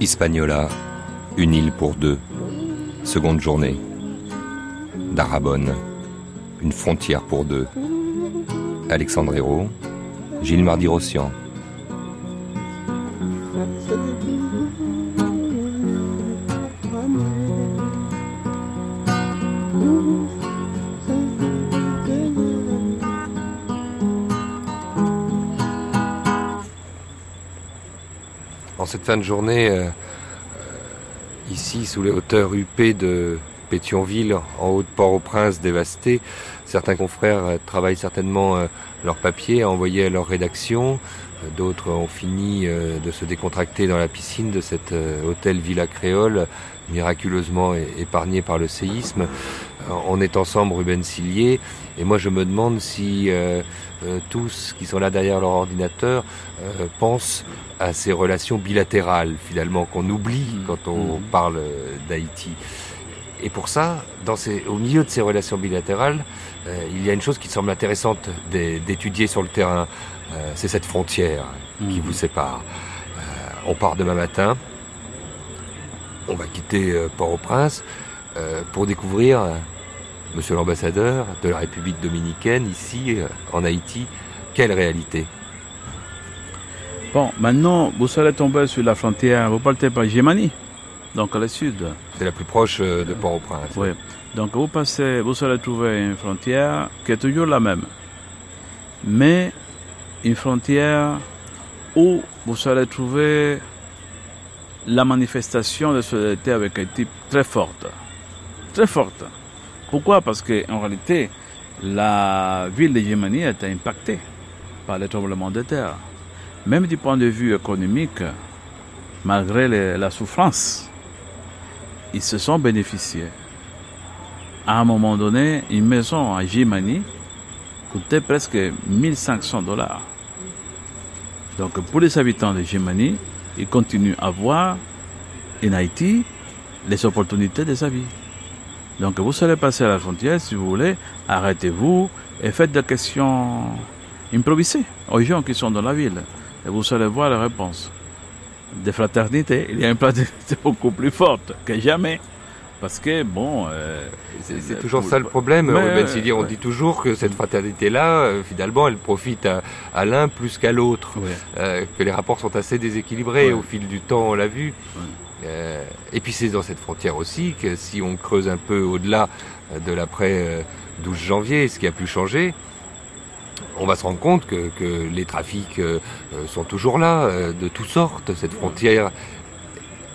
Hispaniola, une île pour deux. Seconde journée. Darabonne, une frontière pour deux. Alexandre Gilles Mardi-Rossian. Fin de journée, euh, euh, ici, sous les hauteurs huppées de Pétionville, en haut de Port-au-Prince dévasté, certains confrères euh, travaillent certainement euh, leur papier à envoyer à leur rédaction. D'autres ont fini de se décontracter dans la piscine de cet hôtel Villa Créole, miraculeusement épargné par le séisme. On est ensemble, Ruben Sillier, et moi je me demande si euh, euh, tous qui sont là derrière leur ordinateur euh, pensent à ces relations bilatérales, finalement, qu'on oublie quand on Mhm. parle d'Haïti. Et pour ça, dans ces, au milieu de ces relations bilatérales, il y a une chose qui semble intéressante d'é- d'étudier sur le terrain, c'est cette frontière qui Mhm. vous sépare. On part demain matin, on va quitter Port-au-Prince pour découvrir, monsieur l'ambassadeur de la République dominicaine, ici, euh, en Haïti, quelle réalité? Bon, maintenant, vous allez tomber sur la frontière, vous partez par Gémanie, donc à le sud. C'est la plus proche euh, de Port-au-Prince. Oui. Donc vous passez, vous allez trouver une frontière qui est toujours la même. Mais une frontière où vous allez trouver la manifestation de solidarité avec un type très forte. Très forte. Pourquoi? Parce qu'en réalité, la ville de Gémanie a été impactée par les tremblements de terre. Même du point de vue économique, malgré la souffrance, ils se sont bénéficiés. À un moment donné, une maison à Jimani coûtait presque 1500 dollars. Donc pour les habitants de Jimani, ils continuent à voir en Haïti les opportunités de sa vie. Donc vous allez passer à la frontière, si vous voulez, arrêtez-vous et faites des questions improvisées aux gens qui sont dans la ville. Et vous allez voir les réponses. De fraternité, il y a une fraternité beaucoup plus forte que jamais. Parce que, bon... euh, C'est toujours ça le problème, Ruben Sillier. On ouais. dit toujours que cette fraternité-là, euh, finalement, elle profite à, à l'un plus qu'à l'autre. ouais. Euh, que les rapports sont assez déséquilibrés Ouais. au fil du temps, on l'a vu. Euh, et puis c'est dans cette frontière aussi que si on creuse un peu au-delà euh, de l'après euh, 12 janvier, ce qui a pu changer, on va se rendre compte que, les trafics euh, euh, sont toujours là, euh, de toutes sortes. Cette frontière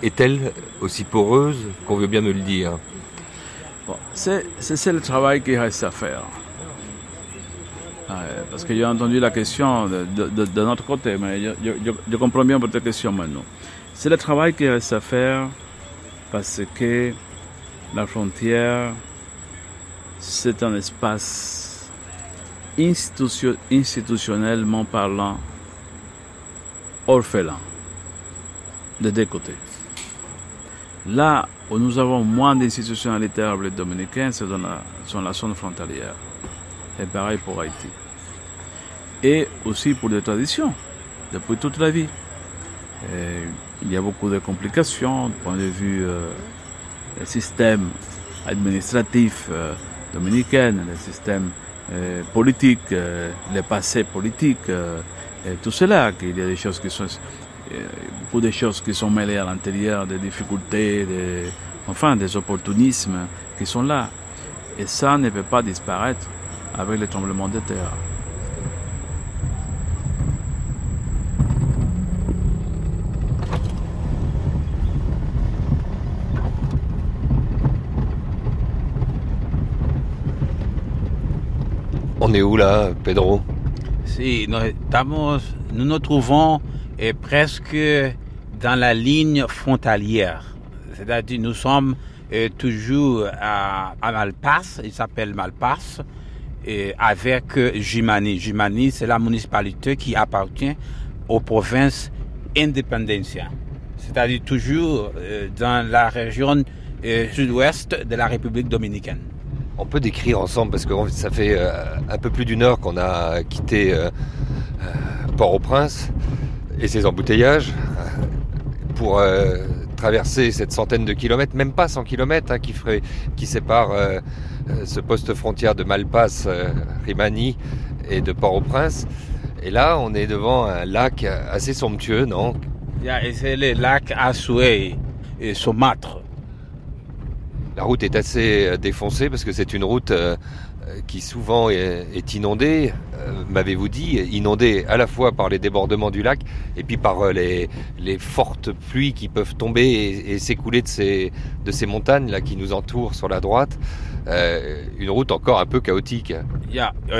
est-elle aussi poreuse qu'on veut bien me le dire? Bon, c'est le travail qui reste à faire. Euh, parce que j'ai entendu la question de, de- notre côté, mais je- je comprends bien votre question maintenant. C'est le travail qui reste à faire parce que la frontière, c'est un espace institution- institutionnellement parlant orphelin de deux côtés. Là où nous avons moins d'institutionnalité République dominicaine, c'est dans la, zone frontalière. Et pareil pour Haïti. Et aussi pour les traditions, depuis toute la vie. Il y a beaucoup de complications du point de vue euh, des systèmes administratifs euh, dominicains, les systèmes euh, politiques, euh, les passés politiques, euh, tout cela. qu'il y a des choses qui sont euh, beaucoup de choses qui sont mêlées à l'intérieur, des difficultés, des, enfin des opportunismes qui sont là. Et ça ne peut pas disparaître avec les tremblements de terre. On est où là, Pedro? Si, nous, nous trouvons eh, presque dans la ligne frontalière. C'est-à-dire, nous sommes eh, toujours à, Malpass, il s'appelle Malpass, et avec euh, Jimani. Jimani, c'est la municipalité qui appartient aux provinces Independencia. C'est-à-dire toujours euh, dans la région sud-ouest de la République dominicaine. On peut décrire ensemble parce que ça fait un peu plus d'une heure qu'on a quitté Port-au-Prince et ses embouteillages pour traverser cette centaine de kilomètres, même pas 100 kilomètres, hein, qui, ferait, sépare euh, euh, ce poste frontière de Malpasse, euh, Rimani et de Port-au-Prince. Et là, on est devant un lac assez somptueux, non? C'est le lac et Saumâtre. La route est assez défoncée parce que c'est une route qui souvent est, inondée, euh, m'avez-vous dit, inondée à la fois par les débordements du lac et puis par euh, les, fortes pluies qui peuvent tomber et, s'écouler de ces, montagnes là qui nous entourent sur la droite. Euh, une route encore un peu chaotique.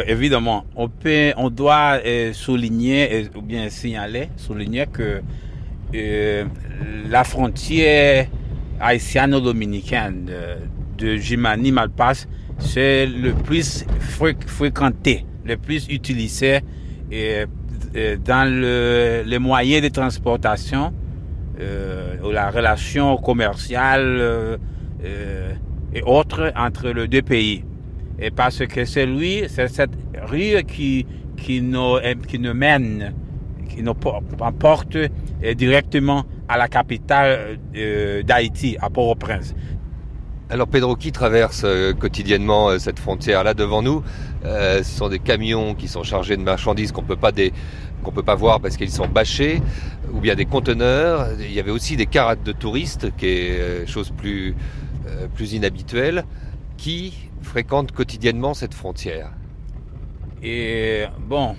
évidemment, on, peut, on doit souligner ou bien signaler, souligner que la frontière haïtiano-dominicaine de, Jimani Malpasse c'est le plus fréquenté, le plus utilisé dans le, les moyens de transportation euh, ou la relation commerciale euh, euh, et autres entre les deux pays. Et parce que c'est lui, c'est cette rue qui, nous, qui nous mène, qui nous porte directement à la capitale d'Haïti, à Port-au-Prince. Alors Pedro, qui traverse euh, quotidiennement euh, cette frontière-là devant nous? Euh, Ce sont des camions qui sont chargés de marchandises qu'on peut pas qu'on peut pas voir parce qu'ils sont bâchés, ou bien des conteneurs. Il y avait aussi des carates de touristes, qui est chose plus plus inhabituelle, qui fréquentent quotidiennement cette frontière. Et bon,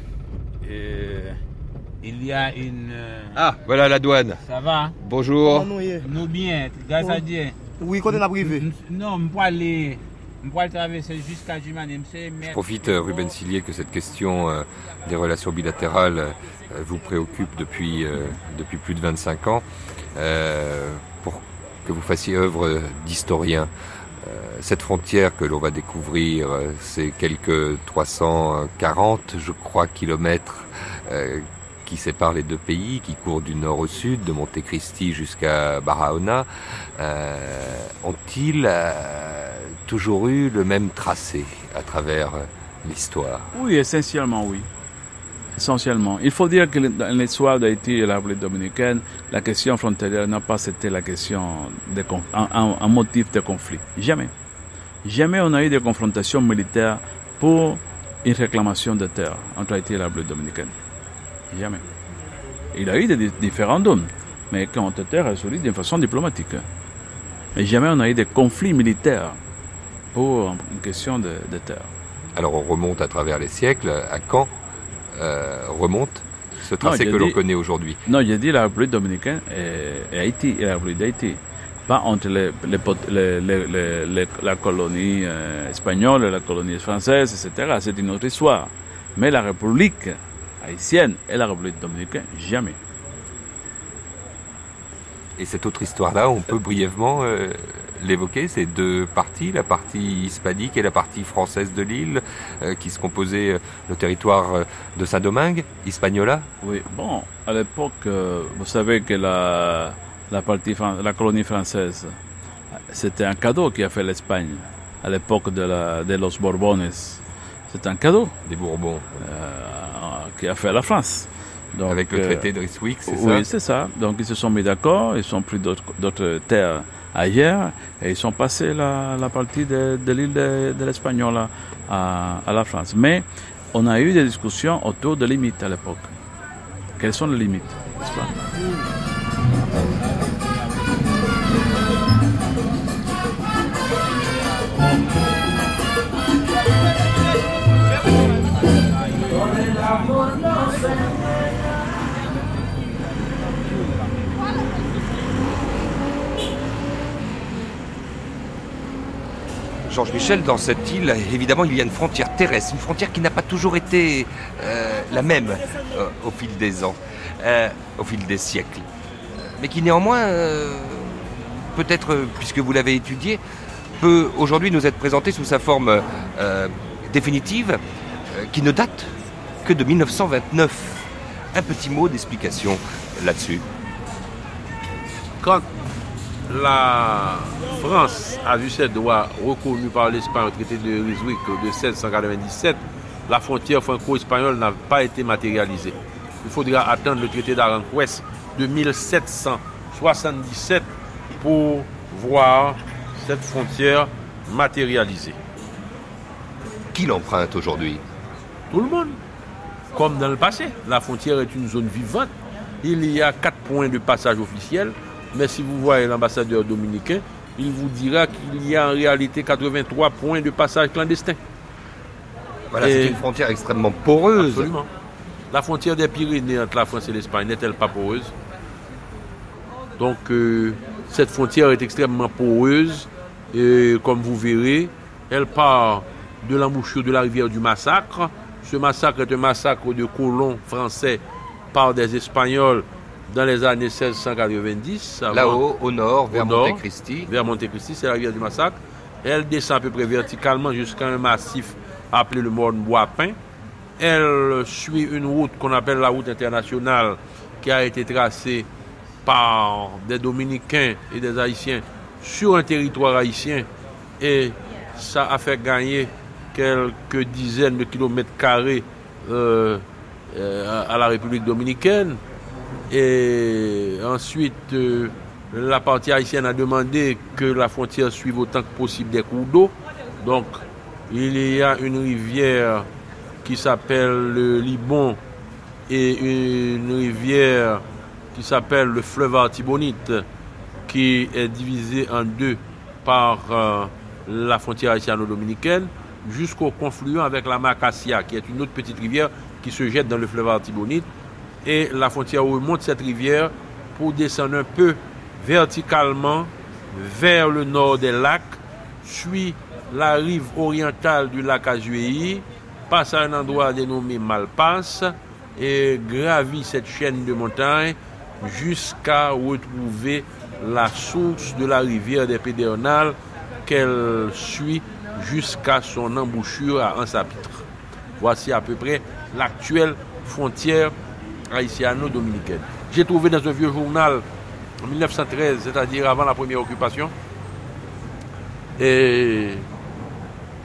il y a une. Ah, voilà la douane. Ça va Bonjour. Nous bien, grâce à Dieu. Oui, côté la privée. Non, je peux aller. Je traverser jusqu'à Jumani. Je profite, euh, Ruben Sillier, que cette question euh, des relations bilatérales euh, vous préoccupe depuis, depuis plus de 25 ans, pour que vous fassiez œuvre d'historien. Cette frontière que l'on va découvrir, c'est quelques 340, je crois, kilomètres qui sépare les deux pays, qui court du nord au sud, de Monte Cristi jusqu'à Barahona, euh, ont-ils euh, toujours eu le même tracé à travers euh, l'histoire? Oui, essentiellement oui. Essentiellement. Il faut dire que dans l'histoire d'Haïti et la République dominicaine, la question frontalière n'a pas été la question de, un, un motif de conflit. Jamais. Jamais on a eu de confrontation militaire pour une réclamation de terre entre Haïti et la République dominicaine. Jamais. Il a eu des référendums, mais qui ont été résolus d'une façon diplomatique. Mais jamais on a eu des conflits militaires pour une question de, terre. Alors on remonte à travers les siècles. À quand euh, remonte ce tracé que l'on connaît aujourd'hui? Non, j'ai dit la République dominicaine et, Haïti, et la République d'Haïti. Pas entre les, la colonie euh, espagnole et la colonie française, etc. C'est une autre histoire. Mais la République haïtienne et la République dominicaine, jamais. Et cette autre histoire-là, on peut brièvement euh, l'évoquer, ces deux parties, la partie hispanique et la partie française de l'île, euh, qui se composaient euh, le territoire de Saint-Domingue, Hispaniola Oui, bon, à l'époque, vous savez que la, la, partie, la colonie française, c'était un cadeau qui a fait l'Espagne, à l'époque de, la, de los Borbones. C'est un cadeau. Des Bourbons qui a fait la France. Donc, Avec le traité de Ryswick, c'est ça Oui, c'est ça. Donc ils se sont mis d'accord, ils ont pris d'autres terres ailleurs et ils sont passés la, la partie de, l'île de, l'Espagnol à, à, la France. Mais on a eu des discussions autour des limites à l'époque. Quelles sont les limites, n'est-ce pas? Georges Michel, dans cette île, évidemment, il y a une frontière terrestre, une frontière qui n'a pas toujours été euh, la même euh, au fil des ans, euh, au fil des siècles, mais qui néanmoins, peut-être, puisque vous l'avez étudié, peut aujourd'hui nous être présentée sous sa forme définitive, qui ne date que de 1929. Un petit mot d'explication là-dessus. Quand la France a vu ses droits reconnus par l'Espagne au traité de Rizwick de 1797, la frontière franco-espagnole n'a pas été matérialisée. Il faudra attendre le traité d'Aranjuez de 1777 pour voir cette frontière matérialisée. Qui l'emprunte aujourd'hui? Tout le monde. Comme dans le passé, la frontière est une zone vivante. Il y a quatre points de passage officiels, mais si vous voyez l'ambassadeur dominicain, il vous dira qu'il y a en réalité 83 points de passage clandestins. Voilà, c'est une frontière extrêmement poreuse. Absolument. La frontière des Pyrénées entre la France et l'Espagne n'est-elle pas poreuse? Donc, euh, cette frontière est extrêmement poreuse. Et comme vous verrez, elle part de l'embouchure de la rivière du Massacre. Ce massacre est un massacre de colons français par des Espagnols dans les années 1690. avant- Là-haut, au nord, vers Au nord. Monte Cristi. vers Monte Cristi, c'est la rivière du Massacre. Elle descend à peu près verticalement jusqu'à un massif appelé le Morne Bois-Pin. Elle suit une route qu'on appelle la route internationale qui a été tracée par des Dominicains et des Haïtiens sur un territoire haïtien et ça a fait gagner quelques dizaines de kilomètres carrés euh, euh, à la République dominicaine. Et ensuite, euh, la partie haïtienne a demandé que la frontière suive autant que possible des cours d'eau. Donc, il y a une rivière qui s'appelle le Libon et une rivière qui s'appelle le fleuve Artibonite, qui est divisée en deux par euh, la frontière haïtiano-dominicaine jusqu'au confluent avec la Macassia, qui est une autre petite rivière qui se jette dans le fleuve Artibonite. Et la frontière remonte cette rivière pour descendre un peu verticalement vers le nord des lacs, suit la rive orientale du lac Azuéi, passe à un endroit dénommé Malpasse et gravit cette chaîne de montagnes jusqu'à retrouver la source de la rivière des Pédernales qu'elle suit jusqu'à son embouchure à Ansapitre. Voici à peu près l'actuelle frontière haïtiano-dominicaine. J'ai trouvé dans un vieux journal en 1913, c'est-à-dire avant la première occupation,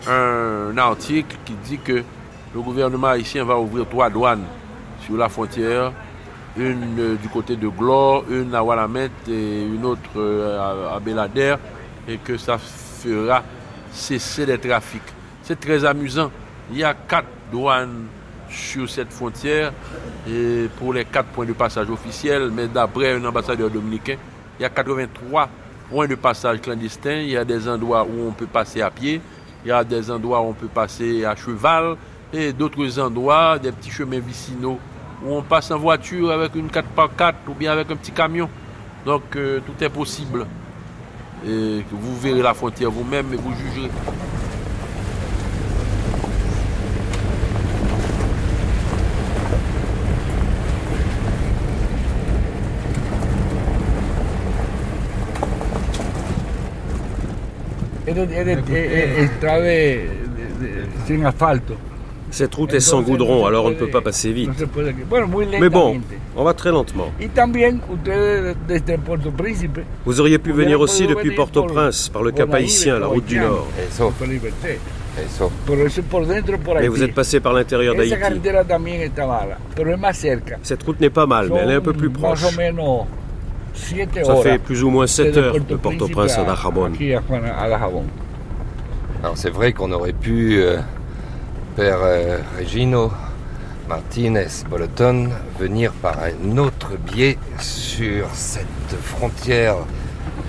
un article qui dit que le gouvernement haïtien va ouvrir trois douanes sur la frontière, une euh, du côté de Glore, une à Walamette et une autre euh, à, à Belader, et que ça fera cesser les trafics. C'est très amusant. Il y a quatre douanes sur cette frontière pour les quatre points de passage officiels, mais d'après un ambassadeur dominicain, il y a 83 points de passage clandestins. Il y a des endroits où on peut passer à pied, il y a des endroits où on peut passer à cheval et d'autres endroits, des petits chemins vicinaux où on passe en voiture avec une 4x4 ou bien avec un petit camion. Donc euh, tout est possible. Vous verrez la frontière vous-même et vous jugerez. Era, era, eh, eh, strade de- de- sin asfalto. Cette route est sans goudron, alors on ne peut pas passer vite. Mais bon, on va très lentement. Vous auriez pu venir aussi depuis Port-au-Prince, par le Cap Haïtien, la route du Nord. Mais vous êtes passé par l'intérieur d'Haïti. Cette route n'est pas mal, mais elle est un peu plus proche. Ça fait plus ou moins 7 desde heures de Port-au-Prince à Dajabón. Alors c'est vrai qu'on aurait pu, euh, Père euh, Regino Martinez Boloton, venir par un autre biais sur cette frontière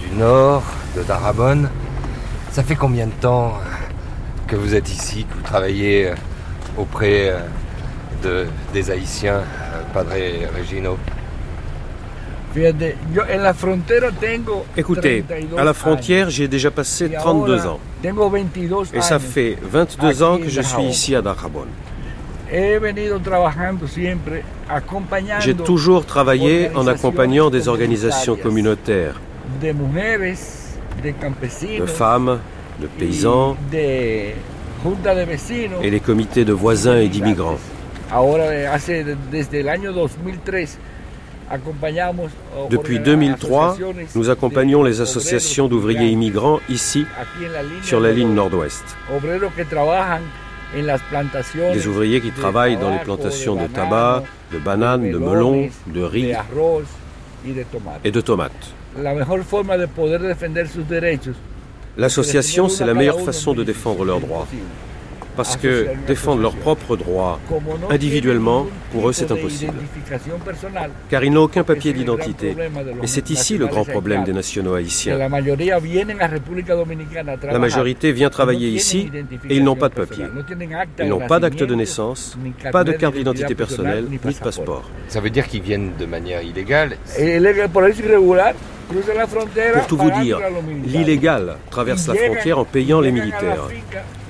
du nord de Darabonne. Ça fait combien de temps euh, que vous êtes ici, que vous travaillez euh, auprès de, des Haïtiens, Padre Regino Fíjate, yo en la frontera tengo Écoutez, 32 à la frontière, j'ai déjà passé Y 32 ahora ans. Tengo 22 Et ça fait 22 ans que je suis ici à acompañando J'ai toujours travaillé en accompagnant des organisations communautaires, de femmes, de paysans et les comités de voisins et d'immigrants. Depuis 2003, nous accompagnons les associations d'ouvriers immigrants ici, sur la ligne nord-ouest. Des ouvriers qui travaillent dans les plantations de tabac, de bananes, de melons, de riz et de tomates. L'association, c'est la meilleure façon de défendre leurs droits. Parce que défendre leurs propres droits individuellement, pour eux, c'est impossible. Car ils n'ont aucun papier d'identité. Et c'est ici le grand problème des nationaux haïtiens. La majorité vient travailler ici et ils n'ont pas de papier. Ils n'ont pas d'acte de naissance, pas de carte d'identité personnelle, ni de passeport. Ça veut dire qu'ils viennent de manière illégale pour tout vous dire, l'illégal traverse la frontière en payant les militaires.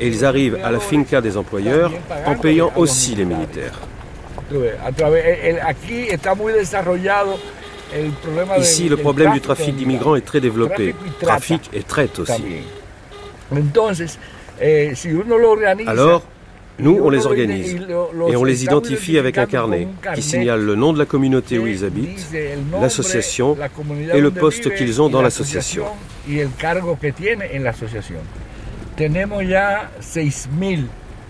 Et ils arrivent à la finca des employeurs en payant aussi les militaires. Ici, le problème du trafic d'immigrants est très développé. Trafic et traite aussi. Eh, Alors, nous, on les organise et on les identifie avec un carnet qui signale le nom de la communauté où ils habitent, l'association et le poste qu'ils ont dans l'association.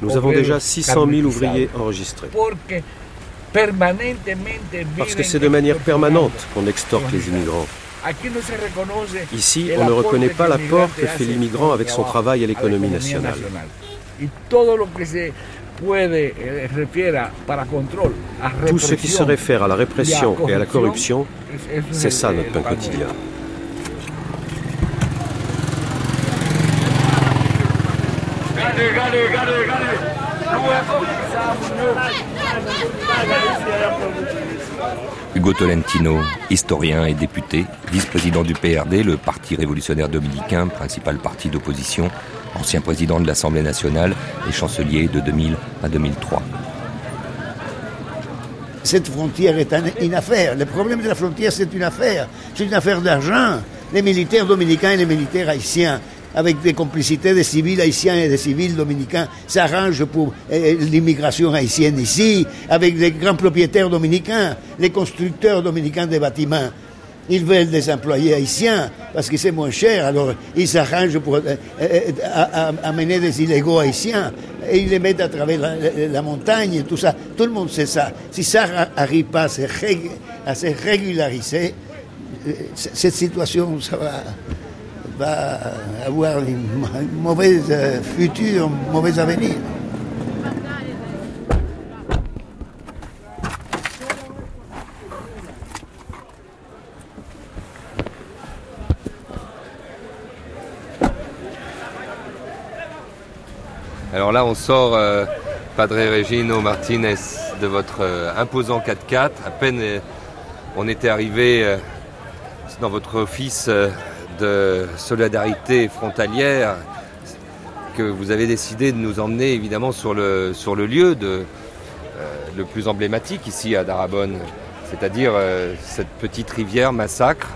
Nous avons déjà 600 000 ouvriers enregistrés. Parce que c'est de manière permanente qu'on extorque les immigrants. Ici, on ne reconnaît pas l'apport que fait l'immigrant avec son travail à l'économie nationale. Eh, Tout ce qui se réfère à la répression et à la corruption, c'est ça notre pain quotidien. Hugo Tolentino, historien et député, vice-président du PRD, le Parti révolutionnaire dominicain, principal parti d'opposition, ancien président de l'Assemblée nationale et chancelier de 2000 à 2003. Cette frontière est une affaire. Le problème de la frontière, c'est une affaire. C'est une affaire d'argent. Les militaires dominicains et les militaires haïtiens, avec des complicités des civils haïtiens et des civils dominicains, s'arrangent pour euh, l'immigration haïtienne ici, avec les grands propriétaires dominicains, les constructeurs dominicains des bâtiments. Ils veulent des employés haïtiens parce que c'est moins cher. Alors ils s'arrangent pour euh, euh, amener des illégaux haïtiens et ils les mettent à travers la, montagne tout ça. Tout le monde sait ça. Si ça n'arrive pas à se, régulariser, euh, cette situation ça va, va avoir un mauvais futur, un mauvais avenir. Là, on sort, euh, Padre Regino Martinez, de votre euh, imposant 4x4. À peine euh, on était arrivé dans votre office de solidarité frontalière que vous avez décidé de nous emmener évidemment sur le, sur le lieu le plus emblématique ici à Darabonne, c'est-à-dire cette petite rivière Massacre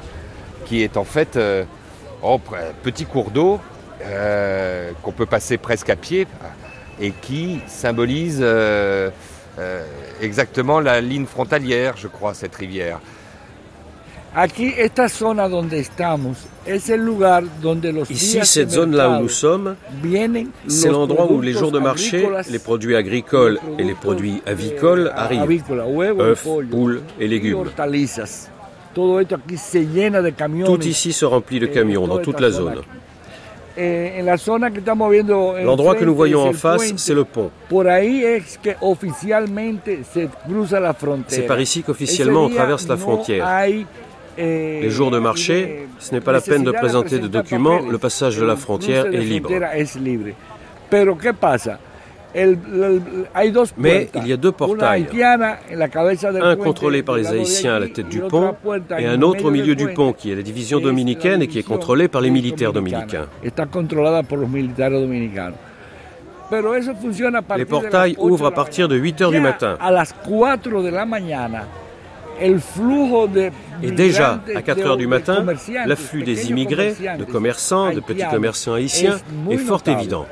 qui est en fait un petit cours d'eau qu'on peut passer presque à pied et qui symbolise euh, euh, exactement la ligne frontalière, je crois, cette rivière. Ici, cette zone-là où nous sommes, c'est l'endroit où les jours de marché, les produits agricoles et les produits avicoles arrivent. œufs, poules et légumes. Tout ici se remplit de camions dans toute la zone. Eh, L'endroit que nous voyons en face, c'est le pont. C'est par ici qu'officiellement on traverse la frontière. Eh, Les jours de marché, ce n'est pas la peine de présenter de documents, le passage de la frontière est libre. Mais il y a deux portails. Un contrôlé par les Haïtiens à la tête du pont et un autre au milieu du pont qui est la division dominicaine et qui est contrôlé par les militaires dominicains. Les portails ouvrent à partir de 8 heures du matin. Et déjà, à 4 heures du matin, l'afflux des immigrés, de commerçants, de petits commerçants haïtiens est fort évident.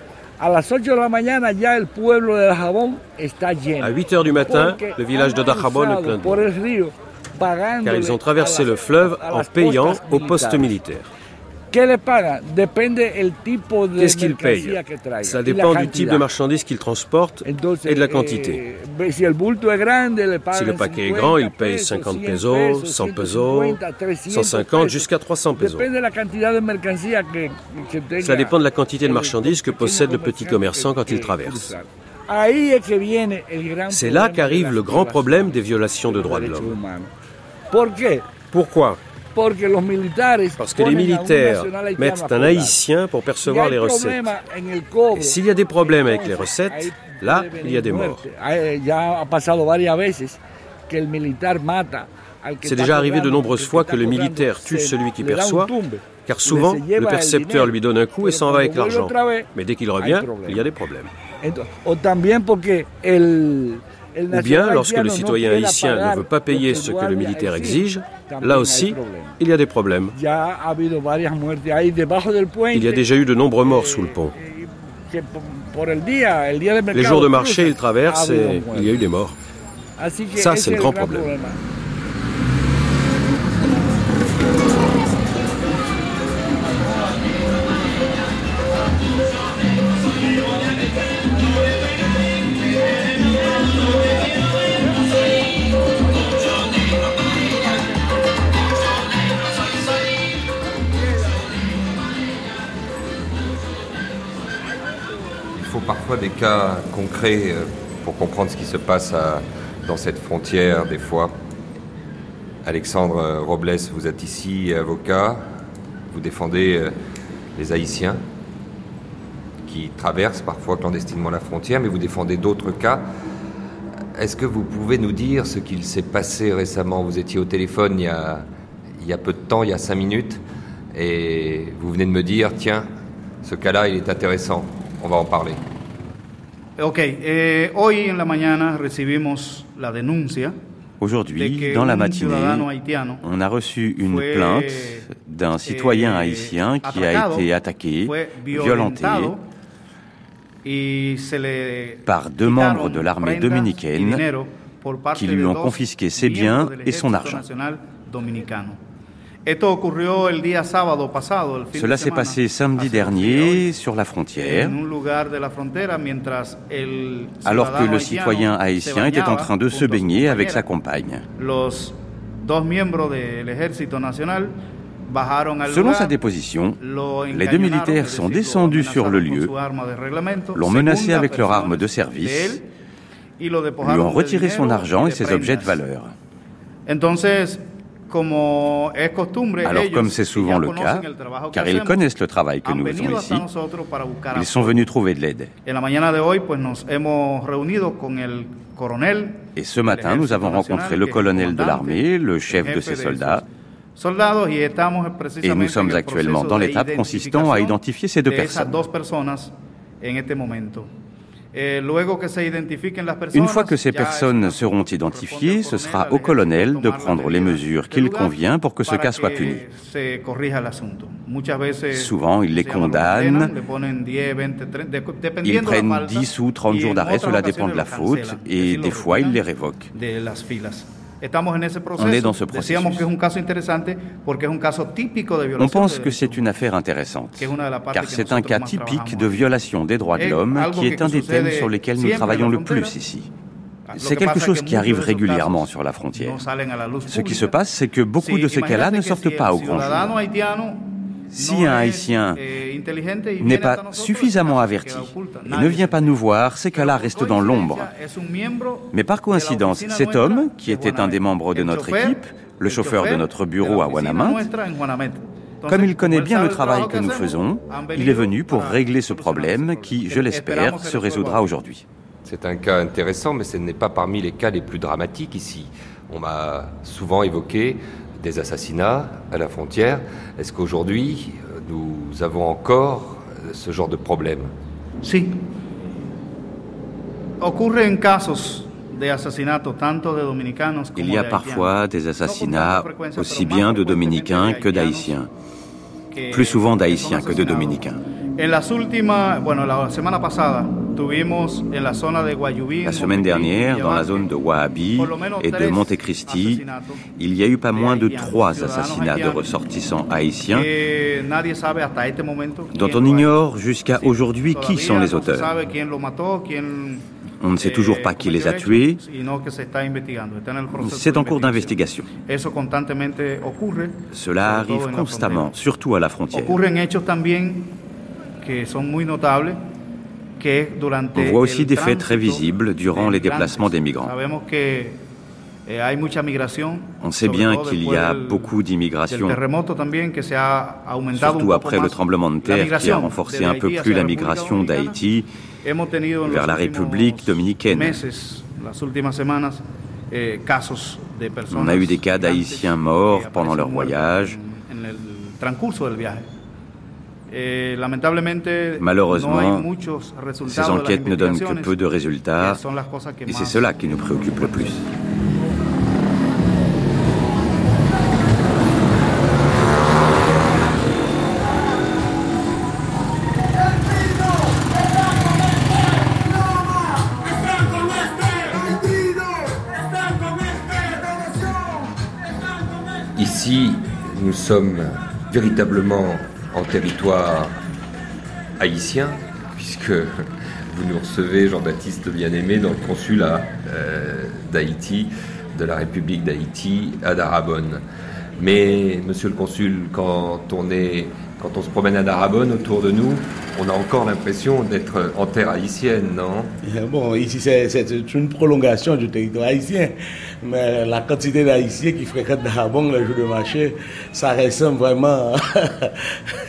À 8 heures du matin, le village de Dajabón est plein d'eau. car ils ont traversé le fleuve en payant au poste militaire. Qu'est-ce qu'ils payent Ça dépend du type de marchandises qu'ils transportent et de la quantité. Eh, si le paquet est grand, ils payent 50 pesos, 100 pesos, 150 jusqu'à 300 pesos. Ça dépend de la quantité de marchandises que possède le petit commerçant quand il traverse. C'est là qu'arrive le grand problème des violations de droits de l'homme. Pourquoi? Parce que les militaires mettent un haïtien pour percevoir les recettes. Et s'il y a des problèmes avec les recettes, là, il y a des morts. C'est déjà arrivé de nombreuses fois que le militaire tue celui qui perçoit, car souvent, le percepteur lui donne un coup et s'en va avec l'argent. Mais dès qu'il revient, il y a des problèmes. Ou bien, lorsque le citoyen haïtien ne veut pas payer ce que le militaire exige, là aussi, il y a des problèmes. Il y a déjà eu de nombreux morts sous le pont. Les jours de marché, ils traversent et il y a eu des morts. Ça, c'est le grand problème. Cas concrets euh, pour comprendre ce qui se passe dans cette frontière des fois. Alexandre euh, Robles, vous êtes ici avocat, vous défendez euh, les Haïtiens qui traversent parfois clandestinement la frontière, mais vous défendez d'autres cas. Est-ce que vous pouvez nous dire ce qu'il s'est passé récemment? Vous étiez au téléphone il y, a, il y a peu de temps, il y a cinq minutes, et vous venez de me dire, tiens, ce cas-là, il est intéressant, on va en parler. Ok, eh, hoy en la mañana recibimos la denuncia. Aujourd'hui, dans la matinée, on a reçu une plainte d'un citoyen eh, haïtien qui a été attaqué, violenté par deux membres de l'armée dominicaine qui lui ont confisqué ses biens et son argent. Cela s'est passé samedi dernier sur la frontière, alors que le citoyen haïtien était en train de se baigner avec sa compagne. Selon sa déposition, les deux militaires sont descendus sur le lieu, l'ont menacé avec leur arme de service, lui ont retiré son argent et ses objets de valeur. Alors comme c'est souvent le cas, car ils connaissent le travail que nous faisons ici, ils sont venus trouver de l'aide. Et ce matin, nous avons rencontré le colonel de l'armée, le chef de ses soldats, et nous sommes actuellement dans l'étape consistant à identifier ces deux personnes. Une fois que ces personnes seront identifiées, ce sera au colonel de prendre les mesures qu'il convient pour que ce cas soit puni. Souvent, il les condamne. Ils prennent 10 ou 30 jours d'arrêt, cela dépend de la faute, et des fois, ils les On est dans ce processus. On pense que c'est une affaire intéressante, car c'est un cas typique de violation des droits de l'homme qui est un des thèmes sur lesquels nous travaillons le plus ici. C'est quelque chose qui arrive régulièrement sur la frontière. Ce qui se passe, c'est que beaucoup de ces cas-là ne sortent pas au grand jour. Si un Haïtien eh, n'est pas suffisamment averti et ne vient pas nous voir, ces cas-là restent dans l'ombre. Mais par coïncidence, cet homme, qui était un des membres de notre équipe, le chauffeur de notre bureau à Wanamant, comme il connaît bien le travail que nous faisons, il est venu pour régler ce problème qui, je l'espère, se résoudra aujourd'hui. C'est un cas intéressant, mais ce n'est pas parmi les cas les plus dramatiques ici. On m'a souvent évoqué des assassinats à la frontière. Est-ce qu'aujourd'hui, nous avons encore ce genre de problème? Si. Il y a parfois des assassinats aussi bien de Dominicains que d'Haïtiens. Plus souvent d'Haïtiens que de Dominicains. En las últimas, bueno, la semana pasada, La semaine dernière, dans la zone de Wahhabi et de Montecristi, il y a eu pas moins de trois assassinats de ressortissants haïtiens dont on ignore jusqu'à aujourd'hui qui sont les auteurs. On ne sait toujours pas qui les a tués. C'est en cours d'investigation. Cela arrive constamment, surtout à la frontière. On voit aussi des faits très visibles durant les déplacements des migrants. Eh, On sait bien qu'il y a beaucoup d'immigration, surtout après le tremblement de terre qui a renforcé un peu plus la migration d'Haïti vers la République dominicaine. Eh, On a eu des cas d'Haïtiens morts pendant leur voyage. Eh, Malheureusement, ces enquêtes ne donnent que peu de résultats et c'est cela qui nous préoccupe le plus. Ici, nous sommes véritablement en territoire haïtien, puisque vous nous recevez, Jean-Baptiste Bien-Aimé, dans le consulat euh, d'Haïti, de la République d'Haïti, à Darabonne. Mais, monsieur le consul, quand on est quand on se promène à Darabonne autour de nous, on a encore l'impression d'être en terre haïtienne, non? Bon, ici c'est une prolongation du territoire haïtien, mais la quantité d'Haïtiens qui fréquentent Darabonne le jour de marché, ça ressemble vraiment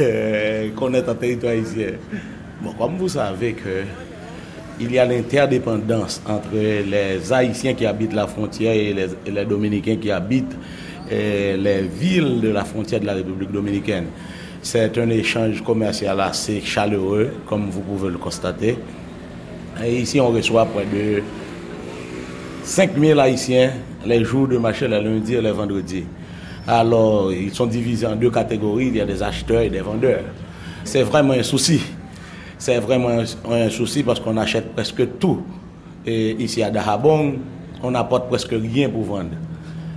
qu'on est en territoire haïtien. Bon, comme vous savez que il y a l'interdépendance entre les Haïtiens qui habitent la frontière et les, Dominicains qui habitent eh, les villes de la frontière de la République dominicaine. C'est un échange commercial assez chaleureux, comme vous pouvez le constater. Et ici, on reçoit près de 5000 Haïtiens les jours de marché, les lundis et les vendredis. Alors, ils sont divisés en deux catégories. Il y a des acheteurs et des vendeurs. C'est vraiment un souci. C'est vraiment un souci parce qu'on achète presque tout. Et ici à Dahabong, on n'apporte presque rien pour vendre.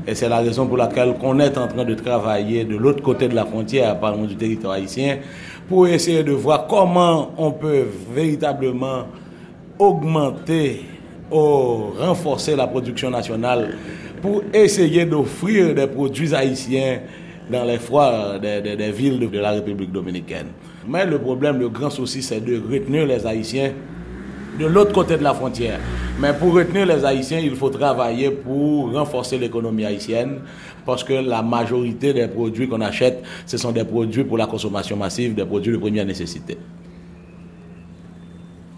Et c'est la raison pour laquelle on est en train de travailler de l'autre côté de la frontière, par du territoire haïtien, pour essayer de voir comment on peut véritablement augmenter ou renforcer la production nationale pour essayer d'offrir des produits haïtiens dans les foires des, villes de la République dominicaine. Mais le problème, le grand souci, c'est de retenir les Haïtiens de l'autre côté de la frontière. Mais pour retenir les Haïtiens, il faut travailler pour renforcer l'économie haïtienne parce que la majorité des produits qu'on achète, ce sont des produits pour la consommation massive, des produits de première nécessité.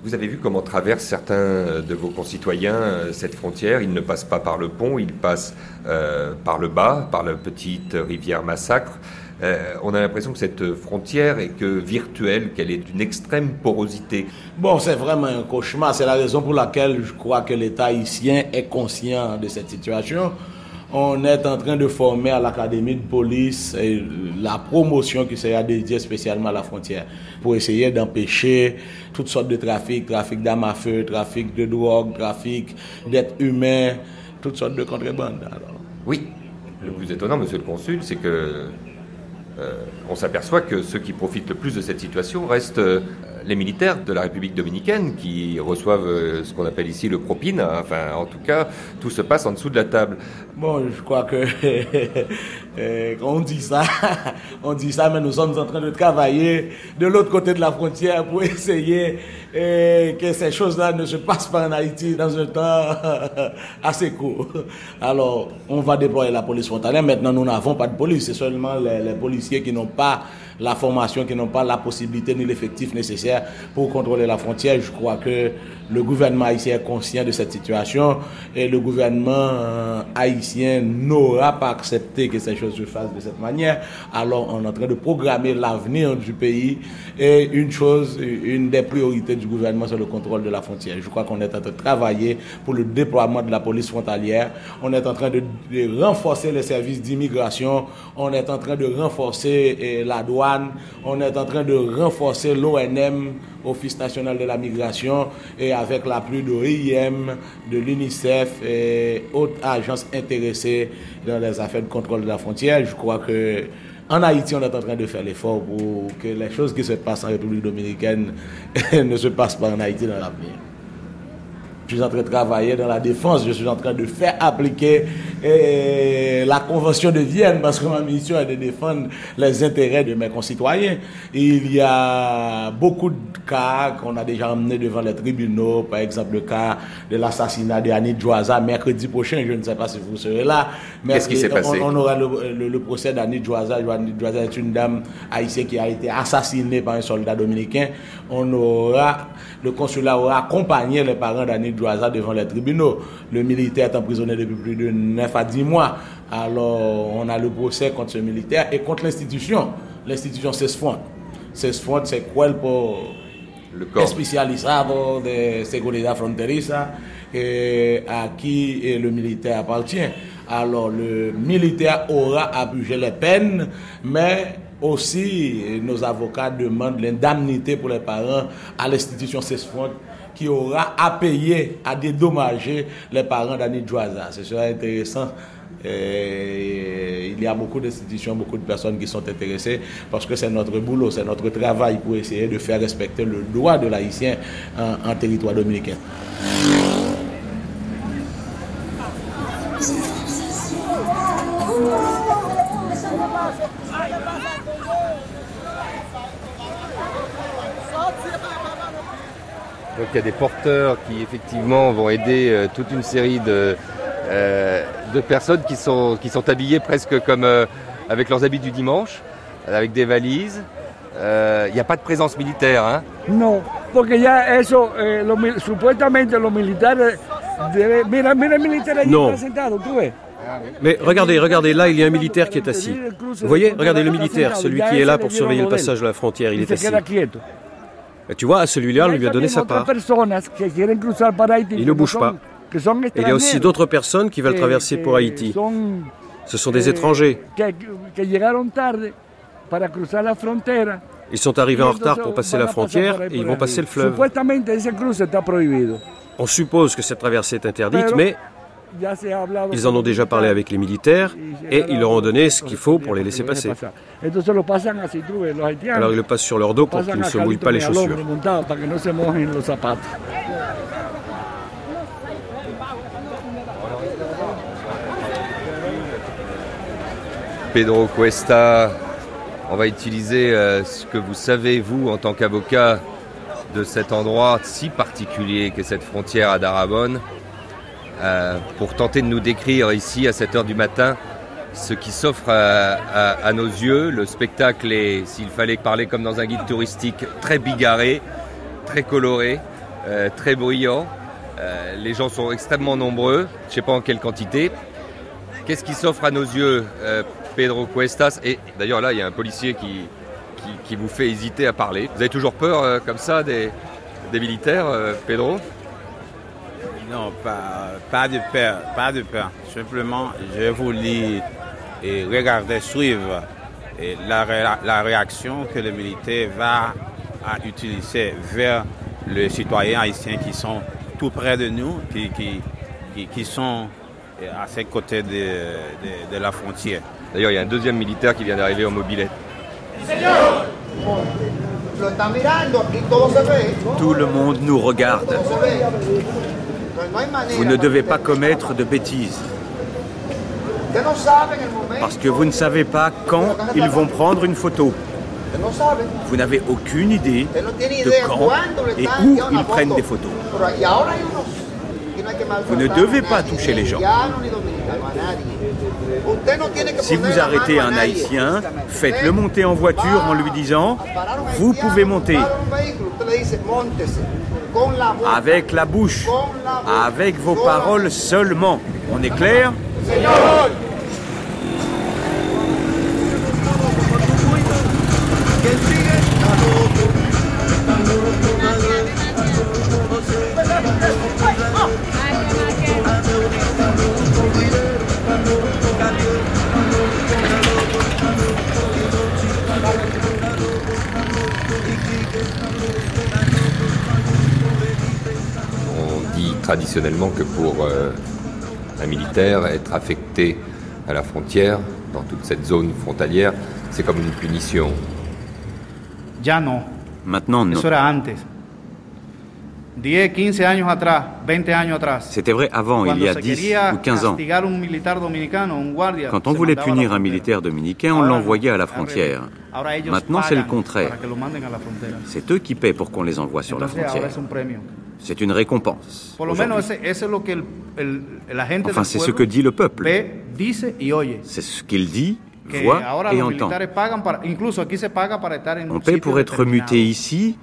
Vous avez vu comment traversent certains de vos concitoyens euh, cette frontière. Ils ne passent pas par le pont, ils passent euh, par le bas, par la petite rivière Massacre. Euh, on a l'impression que cette frontière est que virtuelle, qu'elle est d'une extrême porosité. Bon, c'est vraiment un cauchemar. C'est la raison pour laquelle je crois que l'État haïtien est conscient de cette situation. On est en train de former à l'Académie de police la promotion qui sera dédiée spécialement à la frontière pour essayer d'empêcher toutes sortes de trafics, trafic d'armes à feu, trafic de drogue, trafic d'êtres humains, toutes sortes de contrebandes. Oui, le plus étonnant, monsieur le consul, c'est que euh, on s'aperçoit que ceux qui profitent le plus de cette situation restent euh, les militaires de la République dominicaine qui reçoivent euh, ce qu'on appelle ici le propine. Enfin, en tout cas, tout se passe en dessous de la table. Bon, je crois que on dit ça, on dit ça, mais nous sommes en train de travailler de l'autre côté de la frontière pour essayer que ces choses-là ne se passent pas en Haïti dans un temps assez court. Alors, on va déployer la police frontalière. Maintenant, nous n'avons pas de police, c'est seulement les, les policiers qui n'ont pas la formation, qui n'ont pas la possibilité ni l'effectif nécessaire pour contrôler la frontière. Je crois que le gouvernement haïtien est conscient de cette situation et le gouvernement euh, haïtien n'aura pas accepté que ces choses se fassent de cette manière. Alors on est en train de programmer l'avenir du pays et une chose, une des priorités du gouvernement, c'est le contrôle de la frontière. Je crois qu'on est en train de travailler pour le déploiement de la police frontalière. On est en train de, renforcer les services d'immigration. On est en train de renforcer eh, la douane. On est en train de renforcer l'ONM, Office national de la migration, et avec l'appui de l'IM, de l'UNICEF et autres agences intéressées dans les affaires de contrôle de la frontière. Je crois que en Haïti, on est en train de faire l'effort pour que les choses qui se passent en République dominicaine ne se passent pas en Haïti dans l'avenir. Je suis en train de travailler dans la défense, je suis en train de faire appliquer eh, la Convention de Vienne parce que ma mission est de défendre les intérêts de mes concitoyens. Il y a beaucoup de cas qu'on a déjà emmenés devant les tribunaux, par exemple le cas de l'assassinat d'Annie Joaza mercredi prochain, je ne sais pas si vous serez là. Qu'est-ce qui s'est passé? on, aura le, procès d'Annie Joaza. Annie Joaza est une dame haïtienne qui a été assassinée par un soldat dominicain. On aura, le consulat aura accompagné les parents d'Annie devant les tribunaux. Le militaire est emprisonné depuis plus de 9 à 10 mois. Alors, on a le procès contre ce militaire et contre l'institution. L'institution CESFONT. CESFONT, c'est quoi le corps especializado de seguridad fronteriza à qui le militaire appartient. Alors, le militaire aura bouger les peines, mais aussi nos avocats demandent l'indemnité pour les parents à l'institution CESFONT qui aura à payer, à dédommager les parents d'Annie Joaza. Ce sera intéressant. il y a beaucoup d'institutions, beaucoup de personnes qui sont intéressées parce que c'est notre boulot, c'est notre travail pour essayer de faire respecter le droit de l'haïtien en, en territoire dominicain. Donc il y a des porteurs qui effectivement vont aider euh, toute une série de, euh, de personnes qui sont, qui sont habillées presque comme euh, avec leurs habits du dimanche, avec des valises. Il n'y a pas de présence militaire. Hein non, parce que ya eso, eh, lo, supuestamente los militares... mira, mira el militar allí non. sentado, tu ves mais regardez, regardez, là il y a un militaire qui est assis. Vous voyez, regardez le militaire, celui qui est là pour surveiller le passage de la frontière, il est assis. Tu vois, celui-là, on lui a donné sa part. Il ne bouge pas. il y a aussi d'autres personnes qui veulent traverser pour Haïti. Ce sont des étrangers. Ils sont arrivés en retard pour passer la frontière et ils vont passer le fleuve. On suppose que cette traversée est interdite, mais ils en ont déjà parlé avec les militaires et ils leur ont donné ce qu'il faut pour les laisser passer. Alors ils le passent sur leur dos pour qu'ils ne se mouillent pas les chaussures. Pedro Cuesta, on va utiliser euh, ce que vous savez, vous, en tant qu'avocat, de cet endroit si particulier qu'est cette frontière à Darabonne. Euh, pour tenter de nous décrire ici à 7 heure du matin ce qui s'offre à, nos yeux. Le spectacle est, s'il fallait parler comme dans un guide touristique, très bigarré, très coloré, euh, très bruyant. Euh, les gens sont extrêmement nombreux, je ne sais pas en quelle quantité. Qu'est-ce qui s'offre à nos yeux, Pedro Cuestas? Et d'ailleurs là, il y a un policier qui, qui, vous fait hésiter à parler. Vous avez toujours peur comme ça des militaires, Pedro? Non, pas, pas de peur, pas de peur. Simplement, je voulais et regarder, suivre la, la, réaction que le militaire va à utiliser vers les citoyens haïtiens qui sont tout près de nous, qui, qui, qui, sont à ses côtés de, de, la frontière. D'ailleurs, il y a un deuxième militaire qui vient d'arriver en mobilette. Tout le monde nous regarde. Vous ne devez pas commettre de bêtises. Parce que vous ne savez pas quand ils vont prendre une photo. Vous n'avez aucune idée de quand et où ils prennent des photos. Vous ne devez pas toucher les gens. Si vous arrêtez un Haïtien, faites-le monter en voiture en lui disant ⁇ Vous pouvez monter ⁇ avec la bouche, avec vos paroles seulement. On est clair? Traditionnellement que pour euh, un militaire, être affecté à la frontière, dans toute cette zone frontalière, c'est comme une punition. Maintenant, non. C'était vrai avant, il y a 10 ou 15 ans. Quand on voulait punir un militaire dominicain, on l'envoyait à la frontière. Maintenant, c'est le contraire. C'est eux qui paient pour qu'on les envoie sur la frontière. C'est une récompense. Enfin, c'est ce que dit le peuple. C'est ce qu'il dit voit et entend. On paie pour être muté ici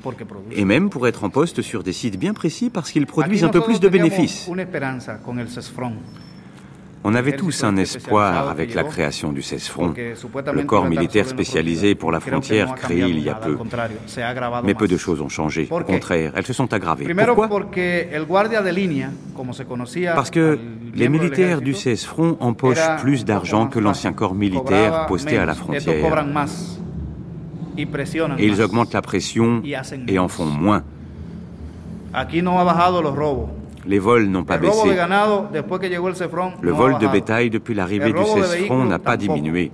et même pour être en poste sur des sites bien précis parce qu'ils produisent un peu plus de bénéfices. On avait tous un espoir avec la création du CESFRON, le corps militaire spécialisé pour la frontière créé il y a peu. Mais peu de choses ont changé. Au contraire, elles se sont aggravées. Pourquoi? Parce que les militaires du CESFRON empochent plus d'argent que l'ancien corps militaire posté à la frontière. Et ils augmentent la pression et en font moins. Les vols n'ont pas baissé. Le vol de bétail depuis l'arrivée du CESFRON n'a pas diminué.